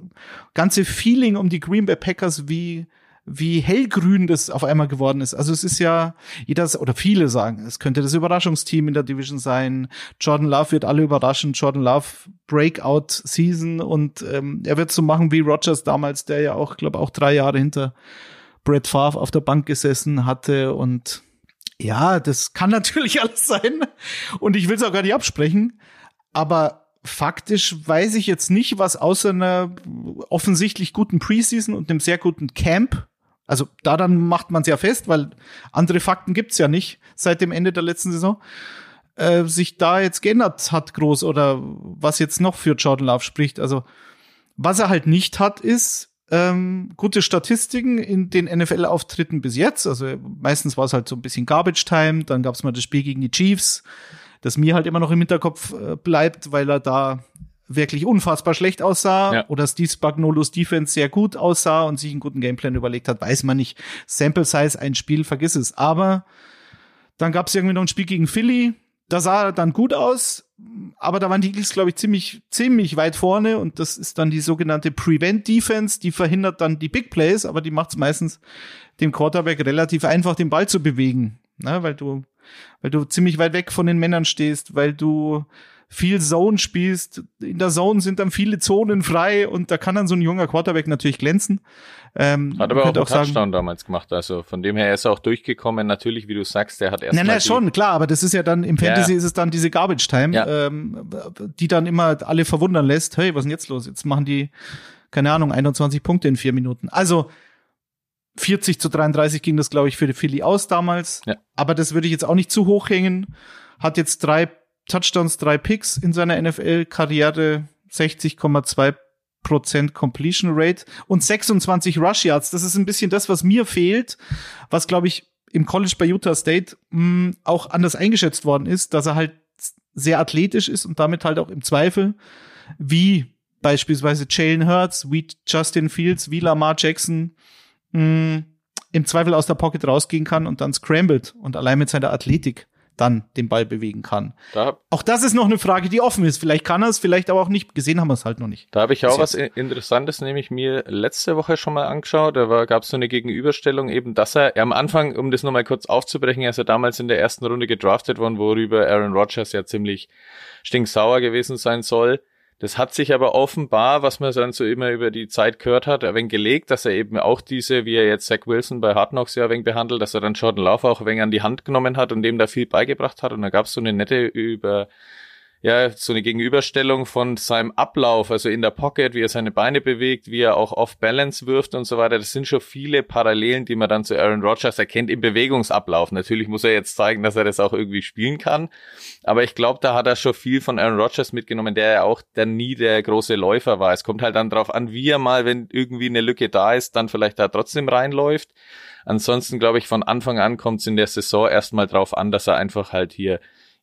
ganze Feeling um die Green Bay Packers wie wie hellgrün das auf einmal geworden ist. Also es ist ja, jeder oder viele sagen, es könnte das Überraschungsteam in der Division sein. Jordan Love wird alle überraschen. Jordan Love Breakout Season und ähm, er wird so machen wie Rogers damals, der ja auch, glaube auch drei Jahre hinter Brett Favre auf der Bank gesessen hatte und ja, das kann natürlich alles sein und ich will es auch gar nicht absprechen, aber faktisch weiß ich jetzt nicht, was außer einer offensichtlich guten Preseason und einem sehr guten Camp also da dann macht man es ja fest, weil andere Fakten gibt's ja nicht seit dem Ende der letzten Saison. Äh, sich da jetzt geändert hat groß oder was jetzt noch für Jordan Love spricht. Also was er halt nicht hat, ist ähm, gute Statistiken in den NFL-Auftritten bis jetzt. Also meistens war es halt so ein bisschen Garbage Time. Dann gab's mal das Spiel gegen die Chiefs, das mir halt immer noch im Hinterkopf äh, bleibt, weil er da wirklich unfassbar schlecht aussah Ja. oder Steve Spagnolos Defense sehr gut aussah und sich einen guten Gameplan überlegt hat, weiß man nicht. Sample Size, ein Spiel, vergiss es. Aber dann gab es irgendwie noch ein Spiel gegen Philly, da sah er dann gut aus, aber da waren die Eagles, glaube ich, ziemlich, ziemlich weit vorne und das ist dann die sogenannte Prevent Defense, die verhindert dann die Big Plays, aber die macht es meistens dem Quarterback relativ einfach, den Ball zu bewegen, ne? weil du, weil du ziemlich weit weg von den Männern stehst, weil du viel Zone spielst. In der Zone sind dann viele Zonen frei und da kann dann so ein junger Quarterback natürlich glänzen. Ähm, Hat aber auch einen sagen, Touchdown damals gemacht. Also von dem her er ist er auch durchgekommen. Natürlich, wie du sagst, der hat erst Nein, nein, schon, klar, aber das ist ja dann, im Fantasy Ja. ist es dann diese Garbage Time, Ja. ähm, die dann immer alle verwundern lässt, hey, was ist denn jetzt los? Jetzt machen die, keine Ahnung, 21 Punkte in vier Minuten. Also 40 zu 33 ging das, glaube ich, für die Philly aus damals. Ja. Aber das würde ich jetzt auch nicht zu hoch hängen. Hat jetzt drei Touchdowns, drei Picks in seiner NFL-Karriere, 60,2 Prozent Completion Rate und 26 Rush Yards. Das ist ein bisschen das, was mir fehlt, was glaube ich im College bei Utah State mh, auch anders eingeschätzt worden ist, dass er halt sehr athletisch ist und damit halt auch im Zweifel wie beispielsweise Jalen Hurts, wie Justin Fields, wie Lamar Jackson mh, im Zweifel aus der Pocket rausgehen kann und dann scrambled und allein mit seiner Athletik dann den Ball bewegen kann. Da, Auch das ist noch eine Frage, die offen ist. Vielleicht kann er es, vielleicht aber auch nicht. Gesehen haben wir es halt noch nicht. da habe ich auch was Interessantes, nämlich mir letzte Woche schon mal angeschaut. Da gab es so eine Gegenüberstellung, eben, dass er er am Anfang, um das nochmal kurz aufzubrechen, er ist ja damals in der ersten Runde gedraftet worden, worüber Aaron Rodgers ja ziemlich stinksauer gewesen sein soll. Das hat sich aber offenbar, was man dann so immer über die Zeit gehört hat, ein wenig gelegt, dass er eben auch diese, wie er jetzt Zach Wilson bei Hard Knocks ja ein wenig behandelt, dass er dann Jordan Love auch ein wenig an die Hand genommen hat und dem da viel beigebracht hat. Und da gab es so eine nette über ja, so eine Gegenüberstellung von seinem Ablauf, also in der Pocket, wie er seine Beine bewegt, wie er auch off-balance wirft und so weiter. Das sind schon viele Parallelen, die man dann zu Aaron Rodgers erkennt im Bewegungsablauf. Natürlich muss er jetzt zeigen, dass er das auch irgendwie spielen kann. Aber ich glaube, da hat er schon viel von Aaron Rodgers mitgenommen, der ja auch dann nie der große Läufer war. Es kommt halt dann drauf an, wie er mal, wenn irgendwie eine Lücke da ist, dann vielleicht da trotzdem reinläuft. Ansonsten glaube ich, von Anfang an kommt es in der Saison erstmal drauf an, dass er einfach halt hier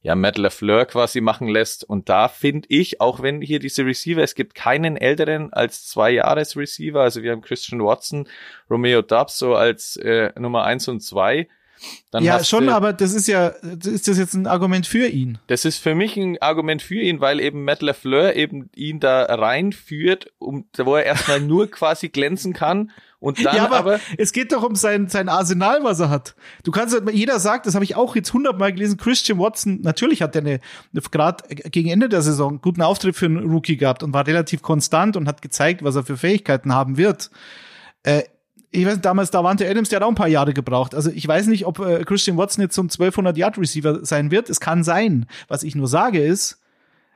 ja, Matt LaFleur quasi machen lässt. Und da finde ich, auch wenn hier diese Receiver, es gibt keinen älteren als zwei Jahres Receiver, also wir haben Christian Watson, Romeo Dubs so als äh, Nummer eins und zwei. Dann ja, schon, du, aber das ist ja, ist das jetzt ein Argument für ihn? das ist für mich ein Argument für ihn, weil eben Matt LaFleur eben ihn da reinführt, um, wo er erstmal nur quasi glänzen kann und dann ja, aber, aber es geht doch um sein, sein Arsenal, was er hat. Du kannst, halt- jeder sagt, das habe ich auch jetzt hundertmal gelesen, Christian Watson, natürlich hat er eine, gerade gegen Ende der Saison guten Auftritt für einen Rookie gehabt und war relativ konstant und hat gezeigt, was er für Fähigkeiten haben wird. Äh, ich weiß, damals Davante Adams, der hat auch ein paar Jahre gebraucht. Also ich weiß nicht, ob äh, Christian Watson jetzt so ein 1200 Yard Receiver sein wird. Es kann sein. Was ich nur sage ist,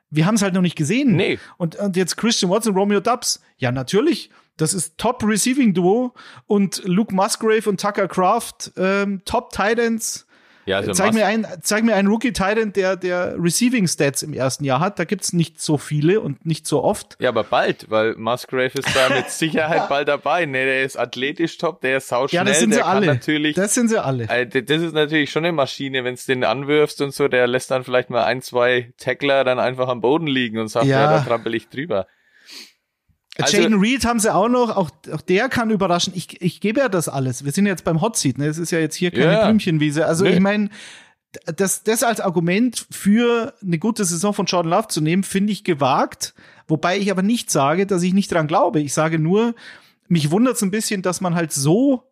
wir haben es halt noch nicht gesehen. Nee. Und, und jetzt Christian Watson, Romeo Dubs. Ja, natürlich. Das ist Top Receiving Duo und Luke Musgrave und Tucker Craft, ähm, Top Titans. Ja, also zeig, mir ein, zeig mir einen Rookie Titan, der, der Receiving Stats im ersten Jahr hat. Da gibt's nicht so viele und nicht so oft. Ja, aber bald, weil Musgrave ist da mit Sicherheit bald dabei. Ne, der ist athletisch top, der ist sauschnell, Ja, das sind der sie kann alle. natürlich. Das sind sie alle. Äh, Das ist natürlich schon eine Maschine, wenn es den anwirfst und so, der lässt dann vielleicht mal ein, zwei Tackler dann einfach am Boden liegen und sagt, ja, Ja. da trampel ich drüber. Also- Jaden Reed haben sie auch noch, auch, auch der kann überraschen. Ich, ich gebe ja das alles. Wir sind jetzt beim Hot Seat, ne? Es ist ja jetzt hier keine Ja. Blümchenwiese. Also Nee. ich meine, das, das als Argument für eine gute Saison von Jordan Love zu nehmen, finde ich gewagt. Wobei ich aber nicht sage, dass ich nicht dran glaube. Ich sage nur, mich wundert es ein bisschen, dass man halt so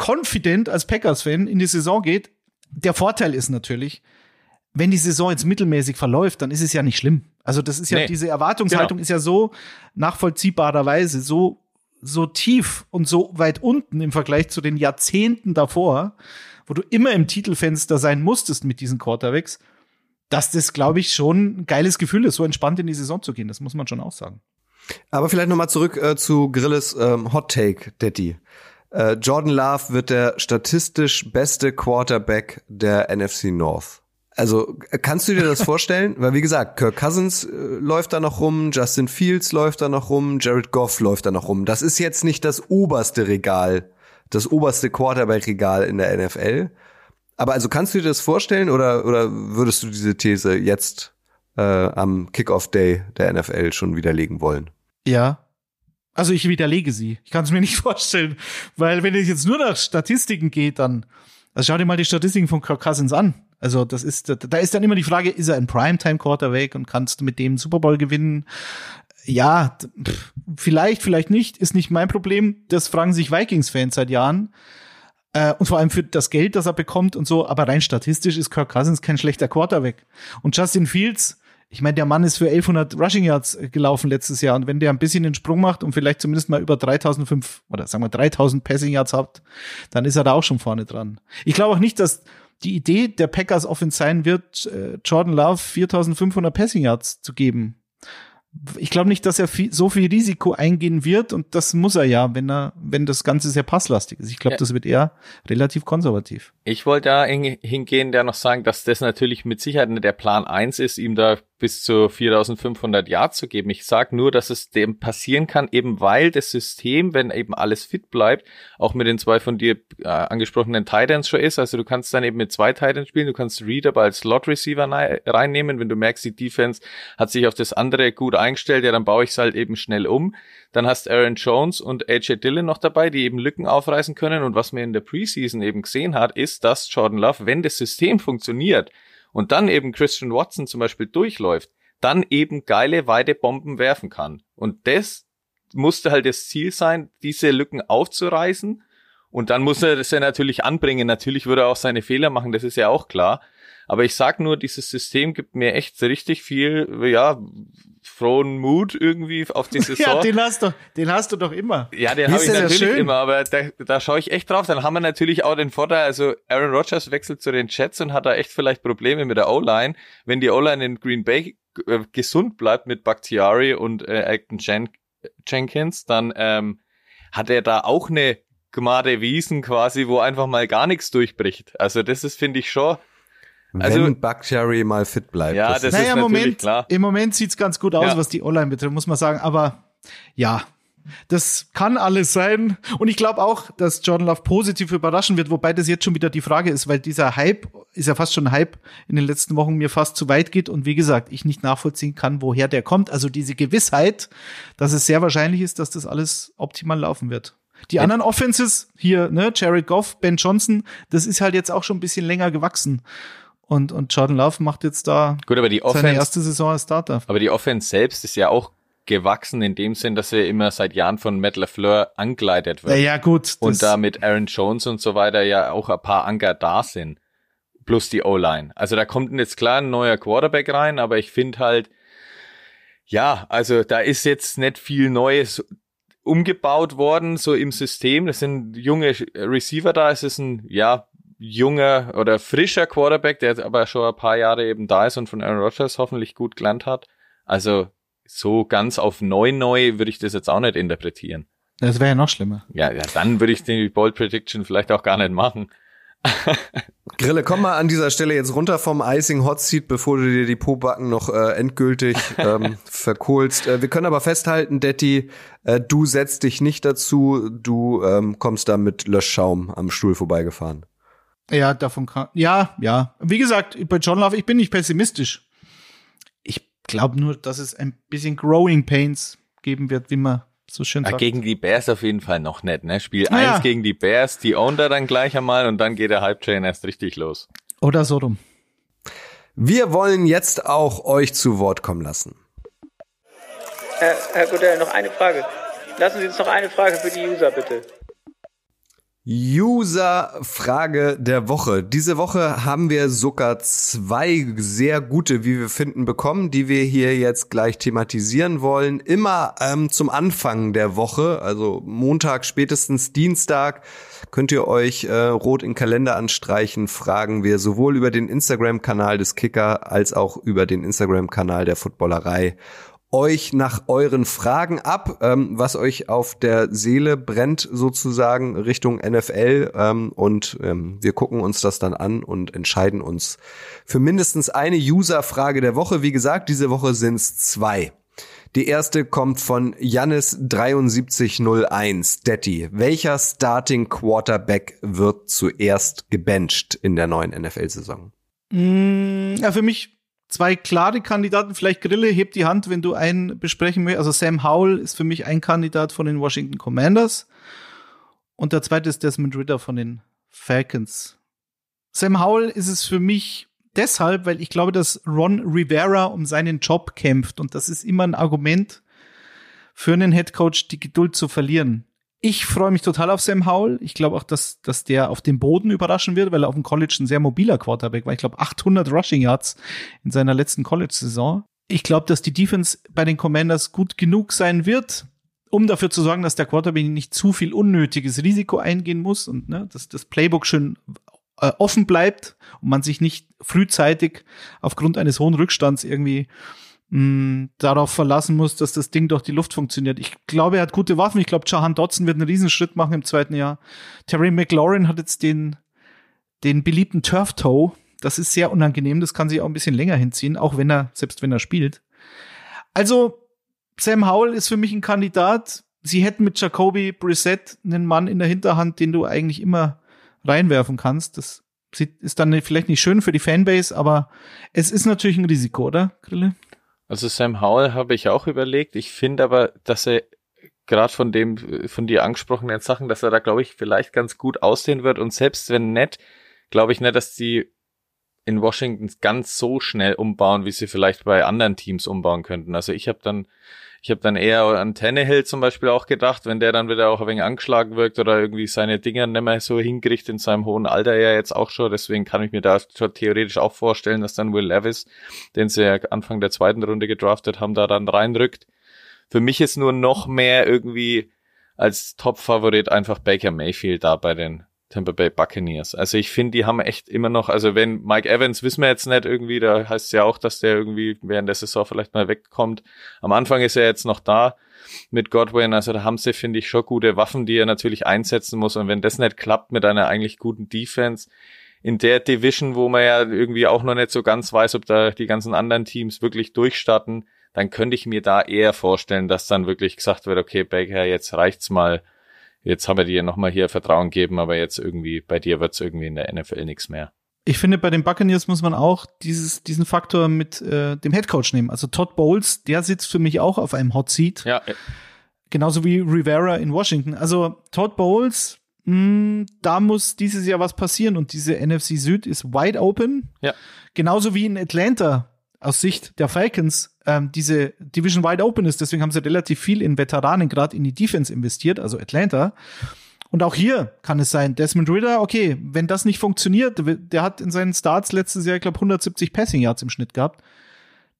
confident als Packers-Fan in die Saison geht. Der Vorteil ist natürlich, wenn die Saison jetzt mittelmäßig verläuft, dann ist es ja nicht schlimm. Also das ist ja, Nee. diese Erwartungshaltung ist ja so nachvollziehbarerweise so, so tief und so weit unten im Vergleich zu den Jahrzehnten davor, wo du immer im Titelfenster sein musstest mit diesen Quarterbacks, dass das, glaube ich, schon ein geiles Gefühl ist, so entspannt in die Saison zu gehen. Das muss man schon auch sagen. Aber vielleicht noch mal zurück äh, zu Grilles ähm, Hot Take, Daddy. Äh, Jordan Love wird der statistisch beste Quarterback der NFC North. Also kannst du dir das vorstellen? Weil wie gesagt, Kirk Cousins äh, läuft da noch rum, Justin Fields läuft da noch rum, Jared Goff läuft da noch rum. Das ist jetzt nicht das oberste Regal, das oberste Quarterback-Regal in der NFL. Aber also kannst du dir das vorstellen oder, oder würdest du diese These jetzt äh, am Kickoff-Day der NFL schon widerlegen wollen? Ja. Also ich widerlege sie. Ich kann es mir nicht vorstellen, weil wenn es jetzt nur nach Statistiken geht, dann also schau dir mal die Statistiken von Kirk Cousins an. Also das ist, da ist dann immer die Frage, ist er ein Primetime Quarterback und kannst du mit dem Super Bowl gewinnen? Ja, pff, vielleicht, vielleicht nicht, ist nicht mein Problem. Das fragen sich Vikings-Fans seit Jahren. Äh, und vor allem für das Geld, das er bekommt und so. Aber rein statistisch ist Kirk Cousins kein schlechter Quarterback. Und Justin Fields, ich meine, der Mann ist für 1100 Rushing Yards äh, gelaufen letztes Jahr. Und wenn der ein bisschen den Sprung macht und vielleicht zumindest mal über 3005 oder sagen wir 3000 Passing Yards hat, dann ist er da auch schon vorne dran. Ich glaube auch nicht, dass die Idee der Packers Offense sein wird, äh, Jordan Love 4500 Passing Yards zu geben. Ich glaube nicht, dass er viel, so viel Risiko eingehen wird und das muss er ja, wenn er, wenn das Ganze sehr passlastig ist. Ich glaube, Ja. das wird eher relativ konservativ. Ich wollte da hin- hingehen, der noch sagen, dass das natürlich mit Sicherheit nicht der Plan eins ist, ihm da bis zu 4500 Yards zu geben. Ich sage nur, dass es dem passieren kann, eben weil das System, wenn eben alles fit bleibt, auch mit den zwei von dir äh, angesprochenen Titans schon ist. Also du kannst dann eben mit zwei Titans spielen, du kannst Reed aber als Slot Receiver reinnehmen, wenn du merkst, die Defense hat sich auf das andere gut eingestellt, ja, dann baue ich es halt eben schnell um. Dann hast Aaron Jones und AJ Dillon noch dabei, die eben Lücken aufreißen können. Und was man in der Preseason eben gesehen hat, ist, dass Jordan Love, wenn das System funktioniert und dann eben Christian Watson zum Beispiel durchläuft, dann eben geile, weite Bomben werfen kann. Und das musste halt das Ziel sein, diese Lücken aufzureißen. Und dann muss er das ja natürlich anbringen. Natürlich würde er auch seine Fehler machen, das ist ja auch klar. Aber ich sag nur, dieses System gibt mir echt richtig viel, ja, frohen Mut irgendwie auf die Saison. Ja, den hast du, den hast du doch immer. Ja, den habe ich natürlich schön. immer, aber da, da schaue ich echt drauf. Dann haben wir natürlich auch den Vorteil, also Aaron Rodgers wechselt zu den Jets und hat da echt vielleicht Probleme mit der O-Line. Wenn die O-Line in Green Bay äh, gesund bleibt mit Bakhtiari und äh, Acton Jen Jenkins, dann ähm, hat er da auch eine Gmade Wiesen quasi, wo einfach mal gar nichts durchbricht. Also das ist, finde ich, schon, Also- Wenn Bakhtiari mal fit bleibt. Ja, das das ist naja, im natürlich Moment, klar. im Moment sieht's ganz gut aus, Ja. was die Online betrifft, muss man sagen. Aber ja, das kann alles sein. Und ich glaube auch, dass Jordan Love positiv überraschen wird, wobei das jetzt schon wieder die Frage ist, weil dieser Hype ist ja fast schon ein Hype in den letzten Wochen mir fast zu weit geht und wie gesagt, ich nicht nachvollziehen kann, woher der kommt. Also diese Gewissheit, dass es sehr wahrscheinlich ist, dass das alles optimal laufen wird. Die anderen Offenses hier, ne, Jared Goff, Ben Johnson, das ist halt jetzt auch schon ein bisschen länger gewachsen. Und, und Jordan Love macht jetzt da Gut, aber die seine Offense, erste Saison als Starter. aber die Offense selbst ist ja auch gewachsen in dem Sinn, dass er immer seit Jahren von Matt LaFleur angeleitet wird. Ja, ja gut. und da mit Aaron Jones und so weiter ja auch ein paar Anker da sind. Plus die O-Line. Also da kommt jetzt klar ein neuer Quarterback rein, aber ich finde halt, ja, also da ist jetzt nicht viel Neues umgebaut worden, so im System. Das sind junge Receiver da. Es ist ein, ja, junger oder frischer Quarterback, der jetzt aber schon ein paar Jahre eben da ist und von Aaron Rodgers hoffentlich gut gelernt hat. Also so ganz auf neu neu würde ich das jetzt auch nicht interpretieren. Das wäre ja noch schlimmer. Ja, ja, dann würde ich die Bold Prediction vielleicht auch gar nicht machen. Grille, komm mal an dieser Stelle jetzt runter vom Icing Hot Seat, bevor du dir die Pobacken noch äh, endgültig ähm, verkohlst. Äh, wir können aber festhalten, Detti, äh, du setzt dich nicht dazu, du ähm, kommst da mit Löschschaum am Stuhl vorbeigefahren. Ja, davon kann. Ja, ja. Wie gesagt, bei John Love, ich bin nicht pessimistisch. Ich glaube nur, dass es ein bisschen Growing Pains geben wird, wie man so schön ja, sagt. gegen die Bears auf jeden Fall noch nicht, ne? Spiel Naja. eins gegen die Bears, die own er dann gleich einmal und dann geht der Hype Train erst richtig los. Oder so rum. Wir wollen jetzt auch euch zu Wort kommen lassen. Herr, Herr Godell, noch eine Frage. Lassen Sie uns noch eine Frage für die User, bitte. User-Frage der Woche. Diese Woche haben wir sogar zwei sehr gute, wie wir finden, bekommen, die wir hier jetzt gleich thematisieren wollen. Immer ähm, zum Anfang der Woche, also Montag, spätestens Dienstag, könnt ihr euch äh, rot in Kalender anstreichen. Fragen wir sowohl über den Instagram-Kanal des Kicker als auch über den Instagram-Kanal der Footballerei euch nach euren Fragen ab, ähm, was euch auf der Seele brennt sozusagen Richtung NFL ähm, und ähm, wir gucken uns das dann an und entscheiden uns für mindestens eine User-Frage der Woche. Wie gesagt, diese Woche sind es zwei. Die erste kommt von Jannis 7301 Detti. Welcher Starting Quarterback wird zuerst gebencht in der neuen NFL-Saison? Mm, ja, für mich zwei klare Kandidaten. Vielleicht Grille, heb die Hand, wenn du einen besprechen möchtest. Also Sam Howell ist für mich ein Kandidat von den Washington Commanders. Und der zweite ist Desmond Ritter von den Falcons. Sam Howell ist es für mich deshalb, weil ich glaube, dass Ron Rivera um seinen Job kämpft. Und das ist immer ein Argument für einen Headcoach, die Geduld zu verlieren. Ich freue mich total auf Sam Howell. Ich glaube auch, dass, dass der auf dem Boden überraschen wird, weil er auf dem College ein sehr mobiler Quarterback war. Ich glaube, 800 Rushing Yards in seiner letzten College-Saison. Ich glaube, dass die Defense bei den Commanders gut genug sein wird, um dafür zu sorgen, dass der Quarterback nicht zu viel unnötiges Risiko eingehen muss und ne, dass das Playbook schön äh, offen bleibt und man sich nicht frühzeitig aufgrund eines hohen Rückstands irgendwie mh, darauf verlassen muss, dass das Ding durch die Luft funktioniert. Ich glaube, er hat gute Waffen. Ich glaube, Jahan Dotson wird einen Riesenschritt machen im zweiten Jahr. Terry McLaurin hat jetzt den, den beliebten Turf Toe. Das ist sehr unangenehm. Das kann sich auch ein bisschen länger hinziehen, auch wenn er, selbst wenn er spielt. Also, Sam Howell ist für mich ein Kandidat. Sie hätten mit Jacoby Brissett einen Mann in der Hinterhand, den du eigentlich immer reinwerfen kannst. Das ist dann vielleicht nicht schön für die Fanbase, aber es ist natürlich ein Risiko, oder, Grille? Also Sam Howell habe ich auch überlegt. Ich finde aber, dass er gerade von dem, von dir angesprochenen Sachen, dass er da, glaube ich, vielleicht ganz gut aussehen wird. Und selbst wenn nett, glaube ich nicht, dass die in Washington ganz so schnell umbauen, wie sie vielleicht bei anderen Teams umbauen könnten. Also ich habe dann, ich habe dann eher an Tannehill zum Beispiel auch gedacht, wenn der dann wieder auch ein wenig angeschlagen wirkt oder irgendwie seine Dinger nicht mehr so hinkriegt in seinem hohen Alter ja jetzt auch schon. Deswegen kann ich mir da schon theoretisch auch vorstellen, dass dann Will Levis, den sie ja Anfang der zweiten Runde gedraftet haben, da dann reinrückt. Für mich ist nur noch mehr irgendwie als Top-Favorit einfach Baker Mayfield da bei den Tampa Bay Buccaneers. Also ich finde, die haben echt immer noch, also wenn Mike Evans, wissen wir jetzt nicht irgendwie, da heißt es ja auch, dass der irgendwie während der Saison vielleicht mal wegkommt. Am Anfang ist er jetzt noch da mit Godwin, also da haben sie, finde ich, schon gute Waffen, die er natürlich einsetzen muss. Und wenn das nicht klappt mit einer eigentlich guten Defense, in der Division, wo man ja irgendwie auch noch nicht so ganz weiß, ob da die ganzen anderen Teams wirklich durchstarten, dann könnte ich mir da eher vorstellen, dass dann wirklich gesagt wird, okay, Baker, jetzt reicht's mal, jetzt haben wir dir nochmal hier Vertrauen gegeben, aber jetzt irgendwie, bei dir wird's irgendwie in der NFL nichts mehr. Ich finde, bei den Buccaneers muss man auch dieses, diesen Faktor mit äh, dem Headcoach nehmen. Also Todd Bowles, der sitzt für mich auch auf einem Hot Seat. Ja, Genauso wie Rivera in Washington. Also Todd Bowles, mh, da muss dieses Jahr was passieren und diese NFC Süd ist wide open. Ja. Genauso wie in Atlanta aus Sicht der Falcons ähm, diese Division wide open ist. Deswegen haben sie relativ viel in Veteranen gerade in die Defense investiert, also Atlanta. Und auch hier kann es sein, Desmond Ritter, okay, wenn das nicht funktioniert, der hat in seinen Starts letztes Jahr, ich glaube, 170 Passing Yards im Schnitt gehabt.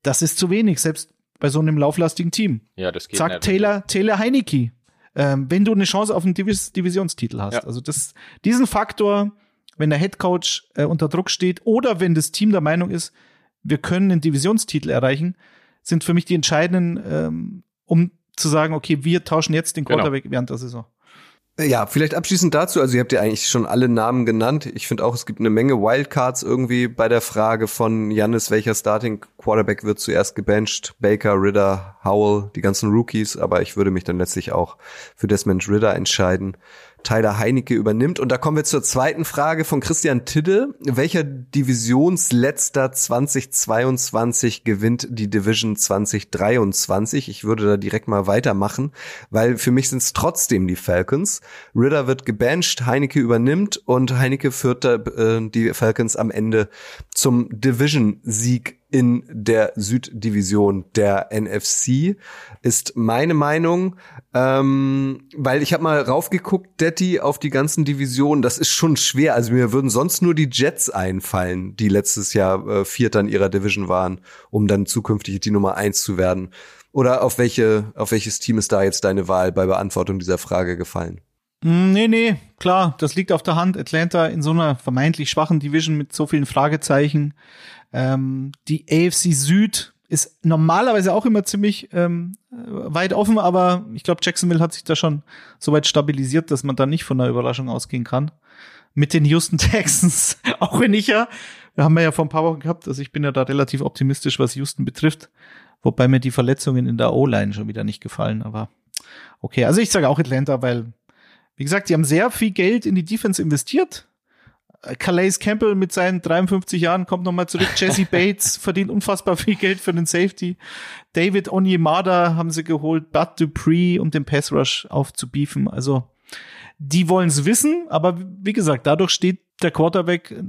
Das ist zu wenig, selbst bei so einem lauflastigen Team. ja, das geht Sagt nicht. Taylor, Taylor Heinecke, ähm, wenn du eine Chance auf einen Divis Divisionstitel hast. Ja. Also das, diesen Faktor, wenn der Head Coach äh, unter Druck steht oder wenn das Team der Meinung ist, wir können einen Divisionstitel erreichen, sind für mich die entscheidenden, ähm, um zu sagen, okay, wir tauschen jetzt den Genau. Quarterback während der Saison. Ja, vielleicht abschließend dazu, also ihr habt ja eigentlich schon alle Namen genannt. Ich finde auch, es gibt eine Menge Wildcards irgendwie bei der Frage von Jannis, welcher Starting Quarterback wird zuerst gebencht. Baker, Ritter, Howell, die ganzen Rookies, aber ich würde mich dann letztlich auch für Desmond Ritter entscheiden. Tyler Heinecke übernimmt. Und da kommen wir zur zweiten Frage von Christian Tidde. Welcher Divisionsletzter 2022 gewinnt die Division 2023? Ich würde da direkt mal weitermachen, weil für mich sind es trotzdem die Falcons. Ritter wird gebancht, Heinecke übernimmt und Heinecke führt da, äh, die Falcons am Ende zum Division-Sieg in der Süddivision der NFC, ist meine Meinung. Ähm, weil ich habe mal raufgeguckt, Detti, auf die ganzen Divisionen. Das ist schon schwer. Also mir würden sonst nur die Jets einfallen, die letztes Jahr äh, Vierter in ihrer Division waren, um dann zukünftig die Nummer eins zu werden. Oder auf welche, auf welches Team ist da jetzt deine Wahl bei Beantwortung dieser Frage gefallen? Mm, nee, nee, klar, das liegt auf der Hand. Atlanta in so einer vermeintlich schwachen Division mit so vielen Fragezeichen. Ähm, die AFC Süd ist normalerweise auch immer ziemlich ähm, weit offen, aber ich glaube, Jacksonville hat sich da schon so weit stabilisiert, dass man da nicht von einer Überraschung ausgehen kann. Mit den Houston Texans, auch wenn ich ja, wir haben ja vor ein paar Wochen gehabt, also ich bin ja da relativ optimistisch, was Houston betrifft, wobei mir die Verletzungen in der O-Line schon wieder nicht gefallen, aber okay, also ich sage auch Atlanta, weil, wie gesagt, die haben sehr viel Geld in die Defense investiert, Calais Campbell mit seinen 53 Jahren kommt nochmal zurück. Jesse Bates verdient unfassbar viel Geld für den Safety. David Onyemada haben sie geholt, Bud Dupree, um den Pass Rush aufzubiefen. Also, die wollen es wissen, aber wie gesagt, dadurch steht der Quarterback äh,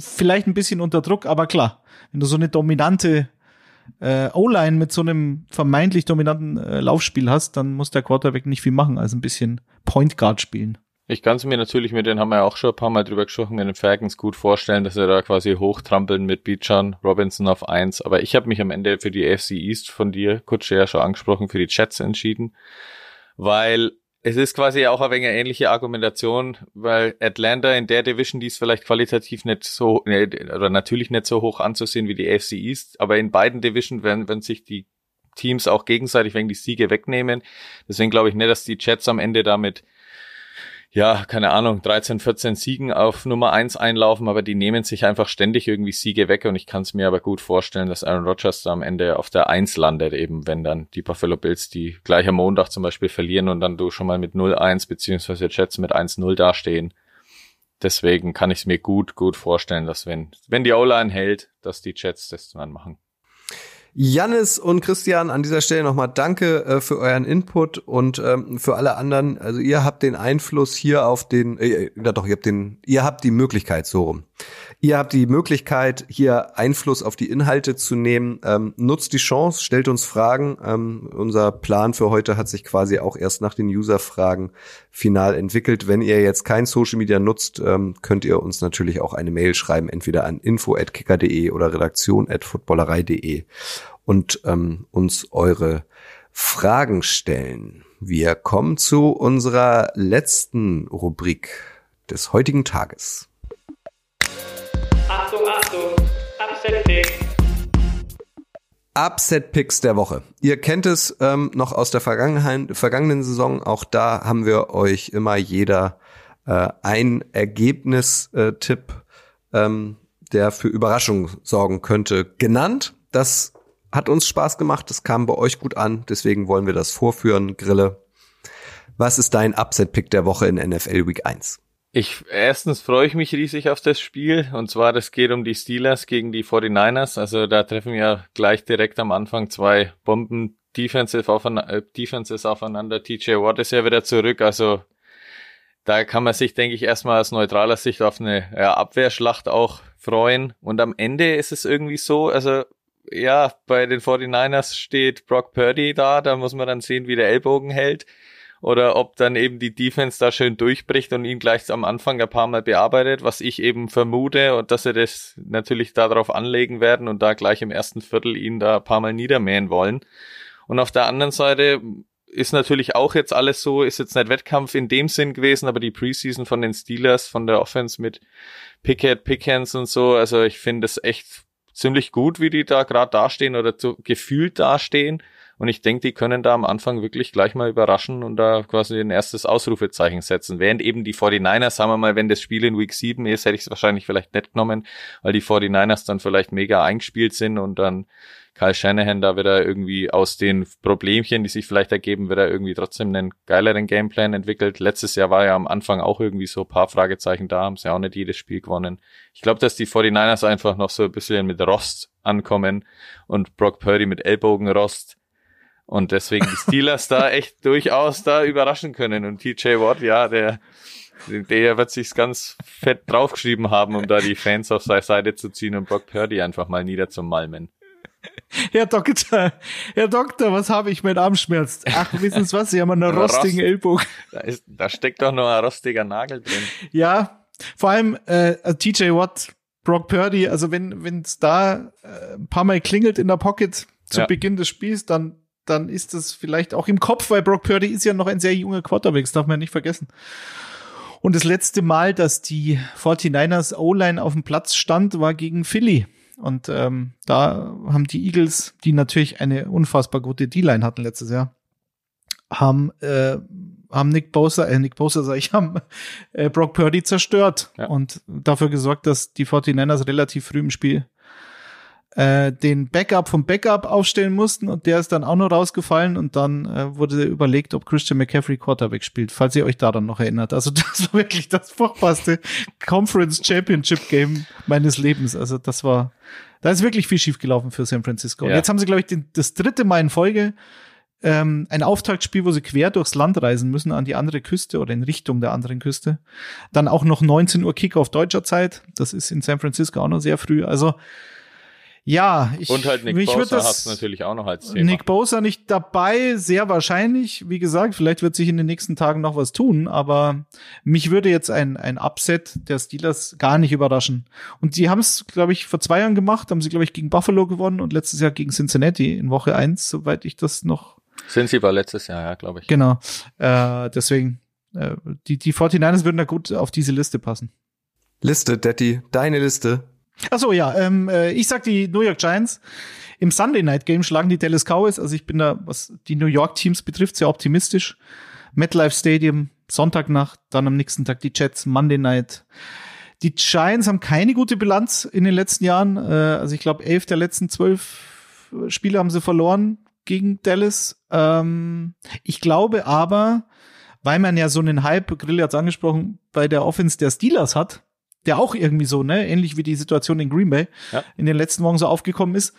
vielleicht ein bisschen unter Druck, aber klar, wenn du so eine dominante äh, O-Line mit so einem vermeintlich dominanten äh, Laufspiel hast, dann muss der Quarterback nicht viel machen, als ein bisschen Point Guard spielen. Ich kann es mir natürlich mit den haben wir ja auch schon ein paar Mal drüber gesprochen, mit den Falcons gut vorstellen, dass er da quasi hochtrampeln mit Beechan, Robinson auf eins. Aber ich habe mich am Ende für die AFC East von dir, Kutsche ja schon angesprochen, für die Jets entschieden. Weil es ist quasi auch ein wenig eine ähnliche Argumentation, weil Atlanta in der Division, die ist vielleicht qualitativ nicht so, oder natürlich nicht so hoch anzusehen wie die AFC East, aber in beiden Division werden, wenn sich die Teams auch gegenseitig wegen die Siege wegnehmen. Deswegen glaube ich nicht, dass die Jets am Ende damit ja, keine Ahnung, 13, 14 Siegen auf Nummer 1 einlaufen, aber die nehmen sich einfach ständig irgendwie Siege weg und ich kann es mir aber gut vorstellen, dass Aaron Rodgers da am Ende auf der 1 landet, eben wenn dann die Buffalo Bills, die gleich am Montag zum Beispiel verlieren und dann du schon mal mit 0-1 beziehungsweise Jets mit 1-0 dastehen. Deswegen kann ich es mir gut, gut vorstellen, dass wenn, wenn die O-Line hält, dass die Jets das dann machen. Jannis und Christian, an dieser Stelle nochmal danke äh, für euren Input und ähm, für alle anderen. Also ihr habt den Einfluss hier auf den, äh, ja doch, ihr habt den, ihr habt die Möglichkeit so rum. Ihr habt die Möglichkeit, hier Einfluss auf die Inhalte zu nehmen. Ähm, nutzt die Chance, stellt uns Fragen. Ähm, unser Plan für heute hat sich quasi auch erst nach den User-Fragen final entwickelt. Wenn ihr jetzt kein Social Media nutzt, ähm, könnt ihr uns natürlich auch eine Mail schreiben, entweder an info@kicker.de oder redaktion@footballerei.de und ähm, uns eure Fragen stellen. Wir kommen zu unserer letzten Rubrik des heutigen Tages. Upset Picks der Woche. Ihr kennt es ähm, noch aus der Vergangenheit, vergangenen Saison. Auch da haben wir euch immer jeder äh, ein Ergebnistipp, äh, ähm, der für Überraschung sorgen könnte, genannt. Das hat uns Spaß gemacht. Das kam bei euch gut an. Deswegen wollen wir das vorführen. Grille. Was ist dein Upset Pick der Woche in NFL Week 1? Ich, erstens freue ich mich riesig auf das Spiel. Und zwar, das geht um die Steelers gegen die 49ers. Also da treffen ja gleich direkt am Anfang zwei Bomben Defensive aufeinander, äh, Defenses aufeinander. TJ Watt ist ja wieder zurück. Also da kann man sich, denke ich, erstmal aus neutraler Sicht auf eine ja, Abwehrschlacht auch freuen. Und am Ende ist es irgendwie so, also ja, bei den 49ers steht Brock Purdy da, da muss man dann sehen, wie der Ellbogen hält oder ob dann eben die Defense da schön durchbricht und ihn gleich am Anfang ein paar Mal bearbeitet, was ich eben vermute und dass sie das natürlich darauf anlegen werden und da gleich im ersten Viertel ihn da ein paar Mal niedermähen wollen. Und auf der anderen Seite ist natürlich auch jetzt alles so, ist jetzt nicht Wettkampf in dem Sinn gewesen, aber die Preseason von den Steelers, von der Offense mit Pickett, Pickens und so, also ich finde es echt ziemlich gut, wie die da gerade dastehen oder zu, gefühlt dastehen. Und ich denke, die können da am Anfang wirklich gleich mal überraschen und da quasi ein erstes Ausrufezeichen setzen. Während eben die 49ers, sagen wir mal, wenn das Spiel in Week 7 ist, hätte ich es wahrscheinlich vielleicht nicht genommen, weil die 49ers dann vielleicht mega eingespielt sind und dann Kyle Shanahan da wieder irgendwie aus den Problemchen, die sich vielleicht ergeben, wieder irgendwie trotzdem einen geileren Gameplan entwickelt. Letztes Jahr war ja am Anfang auch irgendwie so ein paar Fragezeichen da, haben sie auch nicht jedes Spiel gewonnen. Ich glaube, dass die 49ers einfach noch so ein bisschen mit Rost ankommen und Brock Purdy mit Ellbogenrost und deswegen die Steelers da echt durchaus da überraschen können und TJ Watt, ja, der der wird sich's ganz fett draufgeschrieben haben, um da die Fans auf seine Seite zu ziehen und Brock Purdy einfach mal niederzumalmen. Herr Doktor, Herr Doktor, was habe ich? Mein Arm schmerzt. Ach, wissen Sie was? Sie haben einen rostigen Rost. Ellbogen. Da, ist, da steckt doch noch ein rostiger Nagel drin. Ja, vor allem äh, TJ Watt, Brock Purdy, also wenn wenn es da äh, ein paar Mal klingelt in der Pocket zu Ja. Beginn des Spiels, dann dann ist das vielleicht auch im Kopf, weil Brock Purdy ist ja noch ein sehr junger Quarterback, das darf man nicht vergessen. Und das letzte Mal, dass die 49ers O-Line auf dem Platz stand, war gegen Philly. Und ähm, da haben die Eagles, die natürlich eine unfassbar gute D-Line hatten letztes Jahr, haben äh, haben Nick Bosa, äh, Nick Bosa sag ich, haben äh, Brock Purdy zerstört Ja. und dafür gesorgt, dass die 49ers relativ früh im Spiel äh, den Backup vom Backup aufstellen mussten und der ist dann auch noch rausgefallen und dann äh, wurde überlegt, ob Christian McCaffrey Quarterback spielt, falls ihr euch daran noch erinnert. Also das war wirklich das furchtbarste Conference Championship Game meines Lebens. Also das war, da ist wirklich viel schief gelaufen für San Francisco. Und Ja. jetzt haben sie, glaube ich, den, das dritte Mal in Folge ähm, ein Auftaktspiel, wo sie quer durchs Land reisen müssen an die andere Küste oder in Richtung der anderen Küste. Dann auch noch 19 Uhr Kick auf deutscher Zeit. Das ist in San Francisco auch noch sehr früh. Also ja, ich, Und halt Nick mich würd Bosa das hast natürlich auch noch als Thema. Nick Bosa nicht dabei, sehr wahrscheinlich. Wie gesagt, vielleicht wird sich in den nächsten Tagen noch was tun, aber mich würde jetzt ein, ein Upset der Steelers gar nicht überraschen. Und die haben es, glaube ich, vor zwei Jahren gemacht, haben sie, glaube ich, gegen Buffalo gewonnen und letztes Jahr gegen Cincinnati in Woche eins, soweit ich das noch Sind sie war letztes Jahr, ja, glaube ich. Genau. Äh, deswegen, äh, die, die 49ers würden da gut auf diese Liste passen. Liste, Daddy, deine Liste. Ach so, ja, ähm, äh, ich sag die New York Giants. Im Sunday Night Game schlagen die Dallas Cowboys. Also ich bin da, was die New York Teams betrifft, sehr optimistisch. MetLife Stadium, Sonntagnacht, dann am nächsten Tag die Jets, Monday Night. Die Giants haben keine gute Bilanz in den letzten Jahren. Äh, also ich glaube, elf der letzten zwölf Spiele haben sie verloren gegen Dallas. Ähm, ich glaube aber, weil man ja so einen Hype, Grill hat's angesprochen, bei der Offense der Steelers hat, der auch irgendwie so, ne, ähnlich wie die Situation in Green Bay Ja. in den letzten Wochen so aufgekommen ist,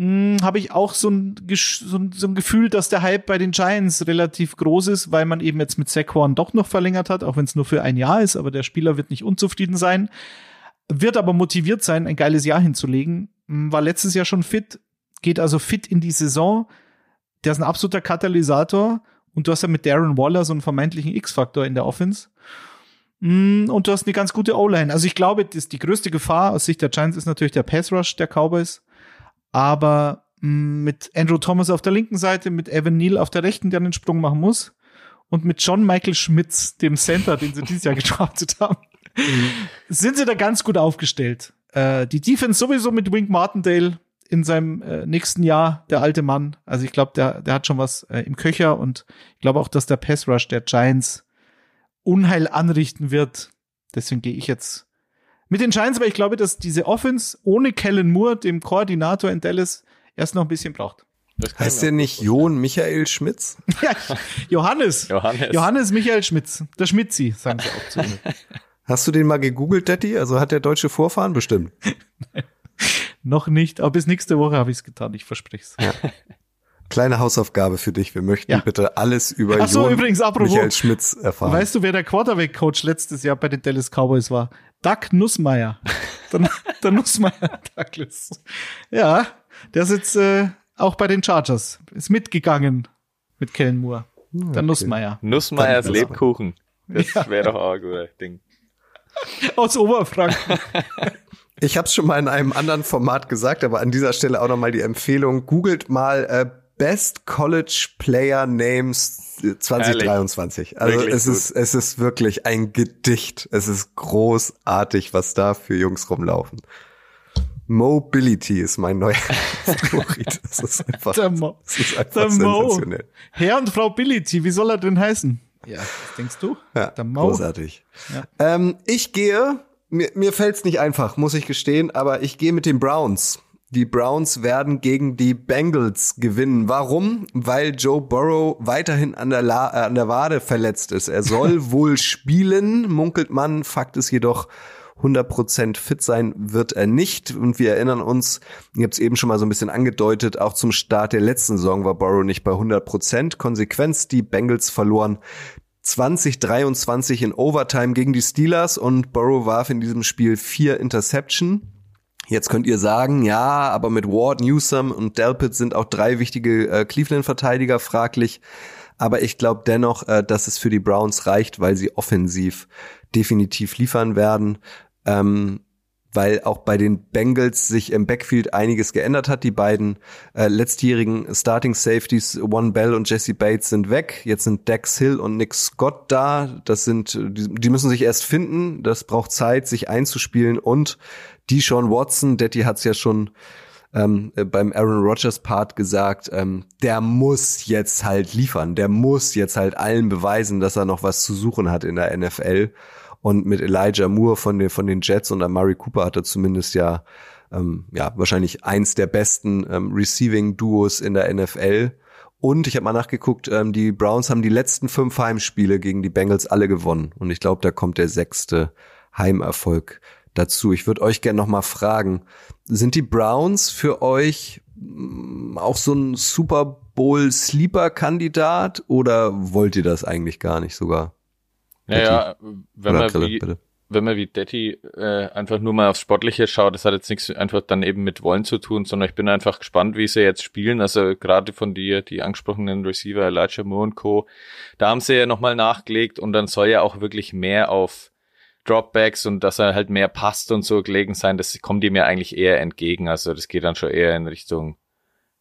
habe ich auch so ein, so, ein, so ein Gefühl, dass der Hype bei den Giants relativ groß ist, weil man eben jetzt mit Saquon doch noch verlängert hat, auch wenn es nur für ein Jahr ist, aber der Spieler wird nicht unzufrieden sein, wird aber motiviert sein, ein geiles Jahr hinzulegen, m, war letztes Jahr schon fit, geht also fit in die Saison, der ist ein absoluter Katalysator und du hast ja mit Darren Waller so einen vermeintlichen X-Faktor in der Offense. Mm, Und du hast eine ganz gute O-Line. Also ich glaube, das, die größte Gefahr aus Sicht der Giants ist natürlich der Pass Rush der Cowboys. Aber mh, mit Andrew Thomas auf der linken Seite, mit Evan Neal auf der rechten, der den Sprung machen muss, und mit John Michael Schmitz, dem Center, den sie dieses Jahr gedraftet haben, sind sie da ganz gut aufgestellt. Äh, die Defense sowieso mit Wink Martindale in seinem äh, nächsten Jahr, der alte Mann. Also ich glaube, der, der hat schon was äh, im Köcher und ich glaube auch, dass der Pass Rush der Giants Unheil anrichten wird. Deswegen gehe ich jetzt mit den Giants, weil ich glaube, dass diese Offense ohne Kellen Moore, dem Koordinator in Dallas, erst noch ein bisschen braucht. Heißt der nicht Jon Michael Schmitz? Ja, Johannes. Johannes. Johannes Michael Schmitz. Der Schmitzi, sagen sie auch zu ihm. Hast du den mal gegoogelt, Daddy? Also hat der deutsche Vorfahren bestimmt. Noch nicht, aber bis nächste Woche habe ich es getan, ich verspreche es. Kleine Hausaufgabe für dich. Wir möchten Ja. bitte alles über Ach so, Jon übrigens, apropos. Michael Schmitz erfahren. Weißt du, wer der Quarterback-Coach letztes Jahr bei den Dallas Cowboys war? Doug Nussmeier. Der, der Nussmeier Douglas. Ja, der ist jetzt äh, auch bei den Chargers. Ist mitgegangen mit Kellen Moore. Der Nussmeier. Nussmeyers Dann- Lebkuchen. Das wäre doch auch ein guter Ding. Aus Oberfranken. Ich habe es schon mal in einem anderen Format gesagt, aber an dieser Stelle auch noch mal die Empfehlung: Googelt mal äh, Best College Player Names äh, 2023. Also Wirklich es ist es ist wirklich ein Gedicht. Es ist großartig, was da für Jungs rumlaufen. Mobility ist mein neuer Favorit. Das ist einfach, Der Mo. das ist einfach Der Mo. sensationell. Herr und Frau Bility, wie soll er denn heißen? Ja, was denkst du? Ja, Der Mo. großartig. Ähm, ich gehe, mir, mir fällt's nicht einfach, muss ich gestehen, aber ich gehe mit den Browns. Die Browns werden gegen die Bengals gewinnen. Warum? Weil Joe Burrow weiterhin an der, La äh, an der Wade verletzt ist. Er soll wohl spielen, munkelt man. Fakt ist jedoch, 100% fit sein wird er nicht. Und wir erinnern uns, ich habe es eben schon mal so ein bisschen angedeutet, auch zum Start der letzten Saison war Burrow nicht bei 100%. Konsequenz, die Bengals verloren 2023 in Overtime gegen die Steelers und Burrow warf in diesem Spiel vier Interception. Jetzt könnt ihr sagen, ja, aber mit Ward, Newsom und Delpit sind auch drei wichtige äh, Cleveland-Verteidiger fraglich. Aber ich glaube dennoch, äh, dass es für die Browns reicht, weil sie offensiv definitiv liefern werden. Ähm, weil auch bei den Bengals sich im Backfield einiges geändert hat. Die beiden äh, letztjährigen Starting Safeties, One Bell und Jesse Bates, sind weg. Jetzt sind Dex Hill und Nick Scott da. Das sind, die, die müssen sich erst finden. Das braucht Zeit, sich einzuspielen. Und Deshaun Watson, Detti hat's ja schon ähm, äh, beim Aaron Rodgers Part gesagt, ähm, der muss jetzt halt liefern. Der muss jetzt halt allen beweisen, dass er noch was zu suchen hat in der NFL. Und mit Elijah Moore von den, von den Jets und Amari Cooper hat er zumindest ja, ähm, ja, wahrscheinlich eins der besten ähm, Receiving-Duos in der NFL. Und ich habe mal nachgeguckt, ähm, die Browns haben die letzten fünf Heimspiele gegen die Bengals alle gewonnen. Und ich glaube, da kommt der sechste Heimerfolg dazu. Ich würde euch gerne noch mal fragen, sind die Browns für euch mm, auch so ein Super Bowl Sleeper Kandidat oder wollt ihr das eigentlich gar nicht sogar? Naja, wenn Oder man Grille, wie, bitte. wenn man wie Detti äh, einfach nur mal aufs Sportliche schaut, das hat jetzt nichts einfach dann eben mit Wollen zu tun, sondern ich bin einfach gespannt, wie sie jetzt spielen. Also gerade von dir, die angesprochenen Receiver, Elijah Moore und Co., da haben sie ja nochmal nachgelegt und dann soll ja auch wirklich mehr auf Dropbacks und dass er halt mehr passt und so gelegen sein, das kommt ihm ja eigentlich eher entgegen. Also das geht dann schon eher in Richtung,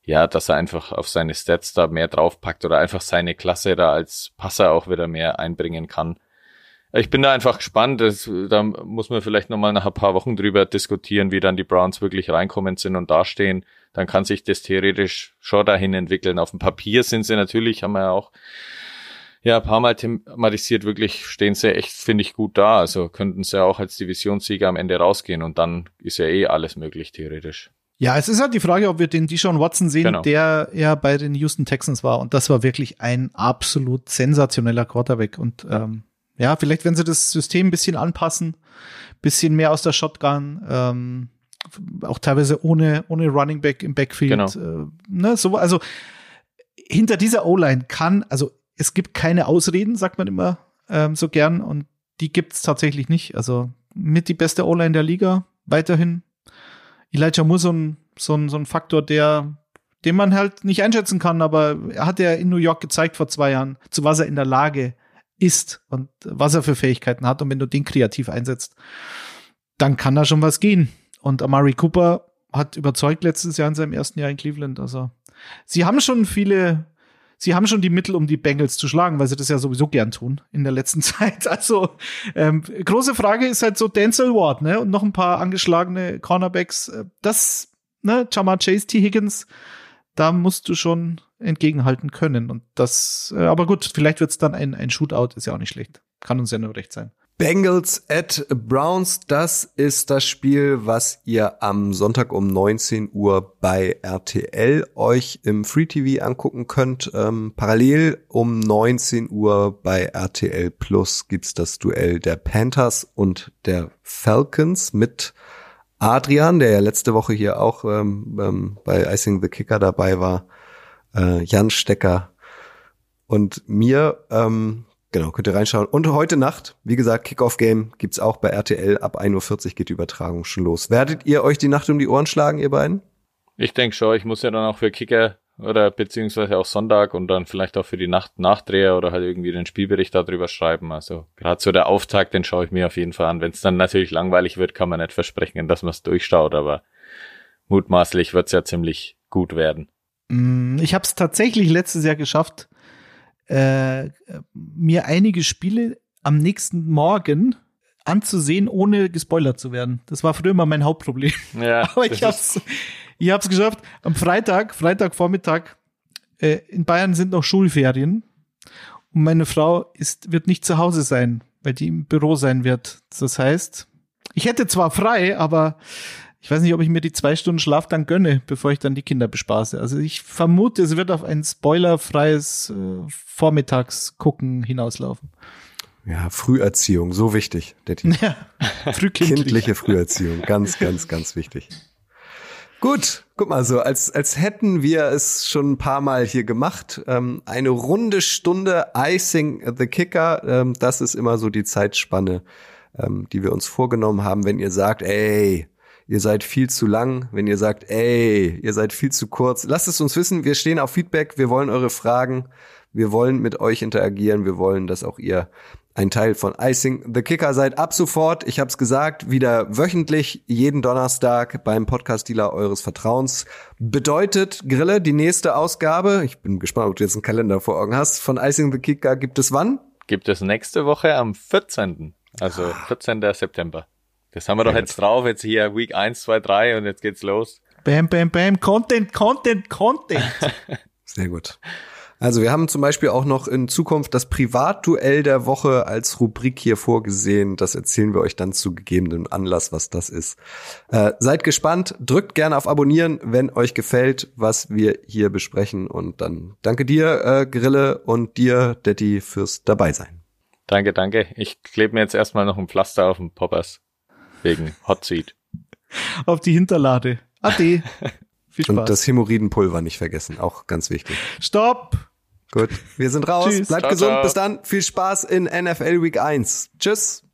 ja, dass er einfach auf seine Stats da mehr draufpackt oder einfach seine Klasse da als Passer auch wieder mehr einbringen kann. Ich bin da einfach gespannt. Das, da muss man vielleicht nochmal nach ein paar Wochen drüber diskutieren, wie dann die Browns wirklich reinkommen sind und dastehen. Dann kann sich das theoretisch schon dahin entwickeln. Auf dem Papier sind sie natürlich, haben wir ja auch ja, ein paar Mal thematisiert, wirklich stehen sie echt, finde ich, gut da. Also könnten sie auch als Divisionssieger am Ende rausgehen und dann ist ja eh alles möglich, theoretisch. Ja, es ist halt die Frage, ob wir den Deshaun Watson sehen, Genau. der ja bei den Houston Texans war. Und das war wirklich ein absolut sensationeller Quarterback. Und ähm, ja, vielleicht wenn sie das System ein bisschen anpassen, bisschen mehr aus der Shotgun, ähm, auch teilweise ohne, ohne Running Back im Backfield. Genau. Äh, ne, so, also hinter dieser O-Line kann, also es gibt keine Ausreden, sagt man immer ähm, so gern. Und die gibt's tatsächlich nicht. Also mit die beste O-Line der Liga, weiterhin. Elijah Moore so ein, so ein, so ein Faktor, der, den man halt nicht einschätzen kann, aber er hat ja in New York gezeigt vor zwei Jahren, zu was er in der Lage ist und was er für Fähigkeiten hat. Und wenn du den kreativ einsetzt, dann kann da schon was gehen. Und Amari Cooper hat überzeugt letztes Jahr in seinem ersten Jahr in Cleveland. Also sie haben schon viele, sie haben schon die Mittel, um die Bengals zu schlagen, weil sie das ja sowieso gern tun in der letzten Zeit. Also ähm, große Frage ist halt so Denzel Ward, ne? Und noch ein paar angeschlagene Cornerbacks. Äh, Das, ne, Jamar Chase, T. Higgins, da musst du schon entgegenhalten können. Und das, äh, aber gut, vielleicht wird's dann ein, ein Shootout, ist ja auch nicht schlecht. Kann uns ja nur recht sein. Bengals at Browns, das ist das Spiel, was ihr am Sonntag um 19 Uhr bei RTL euch im Free TV angucken könnt. Ähm, parallel um 19 Uhr bei RTL Plus gibt's das Duell der Panthers und der Falcons mit Adrian, der ja letzte Woche hier auch ähm, ähm, bei Icing the Kicker dabei war, äh, Jan Stecker und mir. Ähm, Genau, könnt ihr reinschauen. Und heute Nacht, wie gesagt, Kickoff-Game gibt's auch bei RTL. Ab 1.40 Uhr geht die Übertragung schon los. Werdet ihr euch die Nacht um die Ohren schlagen, ihr beiden? Ich denke schon, ich muss ja dann auch für Kicker oder beziehungsweise auch Sonntag und dann vielleicht auch für die Nacht Nachdreher oder halt irgendwie den Spielbericht darüber schreiben. Also gerade so der Auftakt, den schaue ich mir auf jeden Fall an. Wenn es dann natürlich langweilig wird, kann man nicht versprechen, dass man es durchschaut, aber mutmaßlich wird's ja ziemlich gut werden. Mm, Ich habe es tatsächlich letztes Jahr geschafft, äh, mir einige Spiele am nächsten Morgen anzusehen, ohne gespoilert zu werden. Das war früher immer mein Hauptproblem. Ja, Aber ich hab's, ich hab's geschafft. Am Freitag, Freitagvormittag, äh, in Bayern sind noch Schulferien. Und meine Frau ist, wird nicht zu Hause sein, weil die im Büro sein wird. Das heißt, ich hätte zwar frei, aber ich weiß nicht, ob ich mir die zwei Stunden Schlaf dann gönne, bevor ich dann die Kinder bespaße. Also ich vermute, es wird auf ein spoilerfreies äh, Vormittagsgucken hinauslaufen. Ja, Früherziehung, so wichtig, Detti. Ja, frühkindlich. Kindliche Früherziehung, ganz, ganz, ganz wichtig. Gut, guck mal so, als, als hätten wir es schon ein paar Mal hier gemacht. Ähm, eine runde Stunde Icing the Kicker, ähm, das ist immer so die Zeitspanne, ähm, die wir uns vorgenommen haben, wenn ihr sagt, ey, ihr seid viel zu lang, wenn ihr sagt, ey, ihr seid viel zu kurz. Lasst es uns wissen, wir stehen auf Feedback, wir wollen eure Fragen, wir wollen mit euch interagieren, wir wollen, dass auch ihr ein Teil von Icing the Kicker seid. Ab sofort, ich habe es gesagt, wieder wöchentlich, jeden Donnerstag beim Podcast-Dealer eures Vertrauens. Bedeutet, Grille, die nächste Ausgabe, ich bin gespannt, ob du jetzt einen Kalender vor Augen hast, von Icing the Kicker gibt es wann? Gibt es nächste Woche am 14. Also 14. September. Das haben wir doch jetzt drauf, jetzt hier Week 1, 2, 3 und jetzt geht's los. Bam, bam, bam. Content, Content, Content. Sehr gut. Also wir haben zum Beispiel auch noch in Zukunft das Privatduell der Woche als Rubrik hier vorgesehen. Das erzählen wir euch dann zu gegebenem Anlass, was das ist. Äh, seid gespannt, drückt gerne auf Abonnieren, wenn euch gefällt, was wir hier besprechen. Und dann danke dir, äh, Grille, und dir, Detti, fürs Dabeisein. Danke, danke. Ich klebe mir jetzt erstmal noch ein Pflaster auf den Poppers. Wegen Hot Seat. Auf die Hinterlade. Ade. Viel Spaß. Und das Hämorrhoidenpulver nicht vergessen, auch ganz wichtig. Stopp. Gut, wir sind raus. Tschüss. Bleibt Ciao, gesund. ciao. Bis dann. Viel Spaß in NFL Week 1. Tschüss.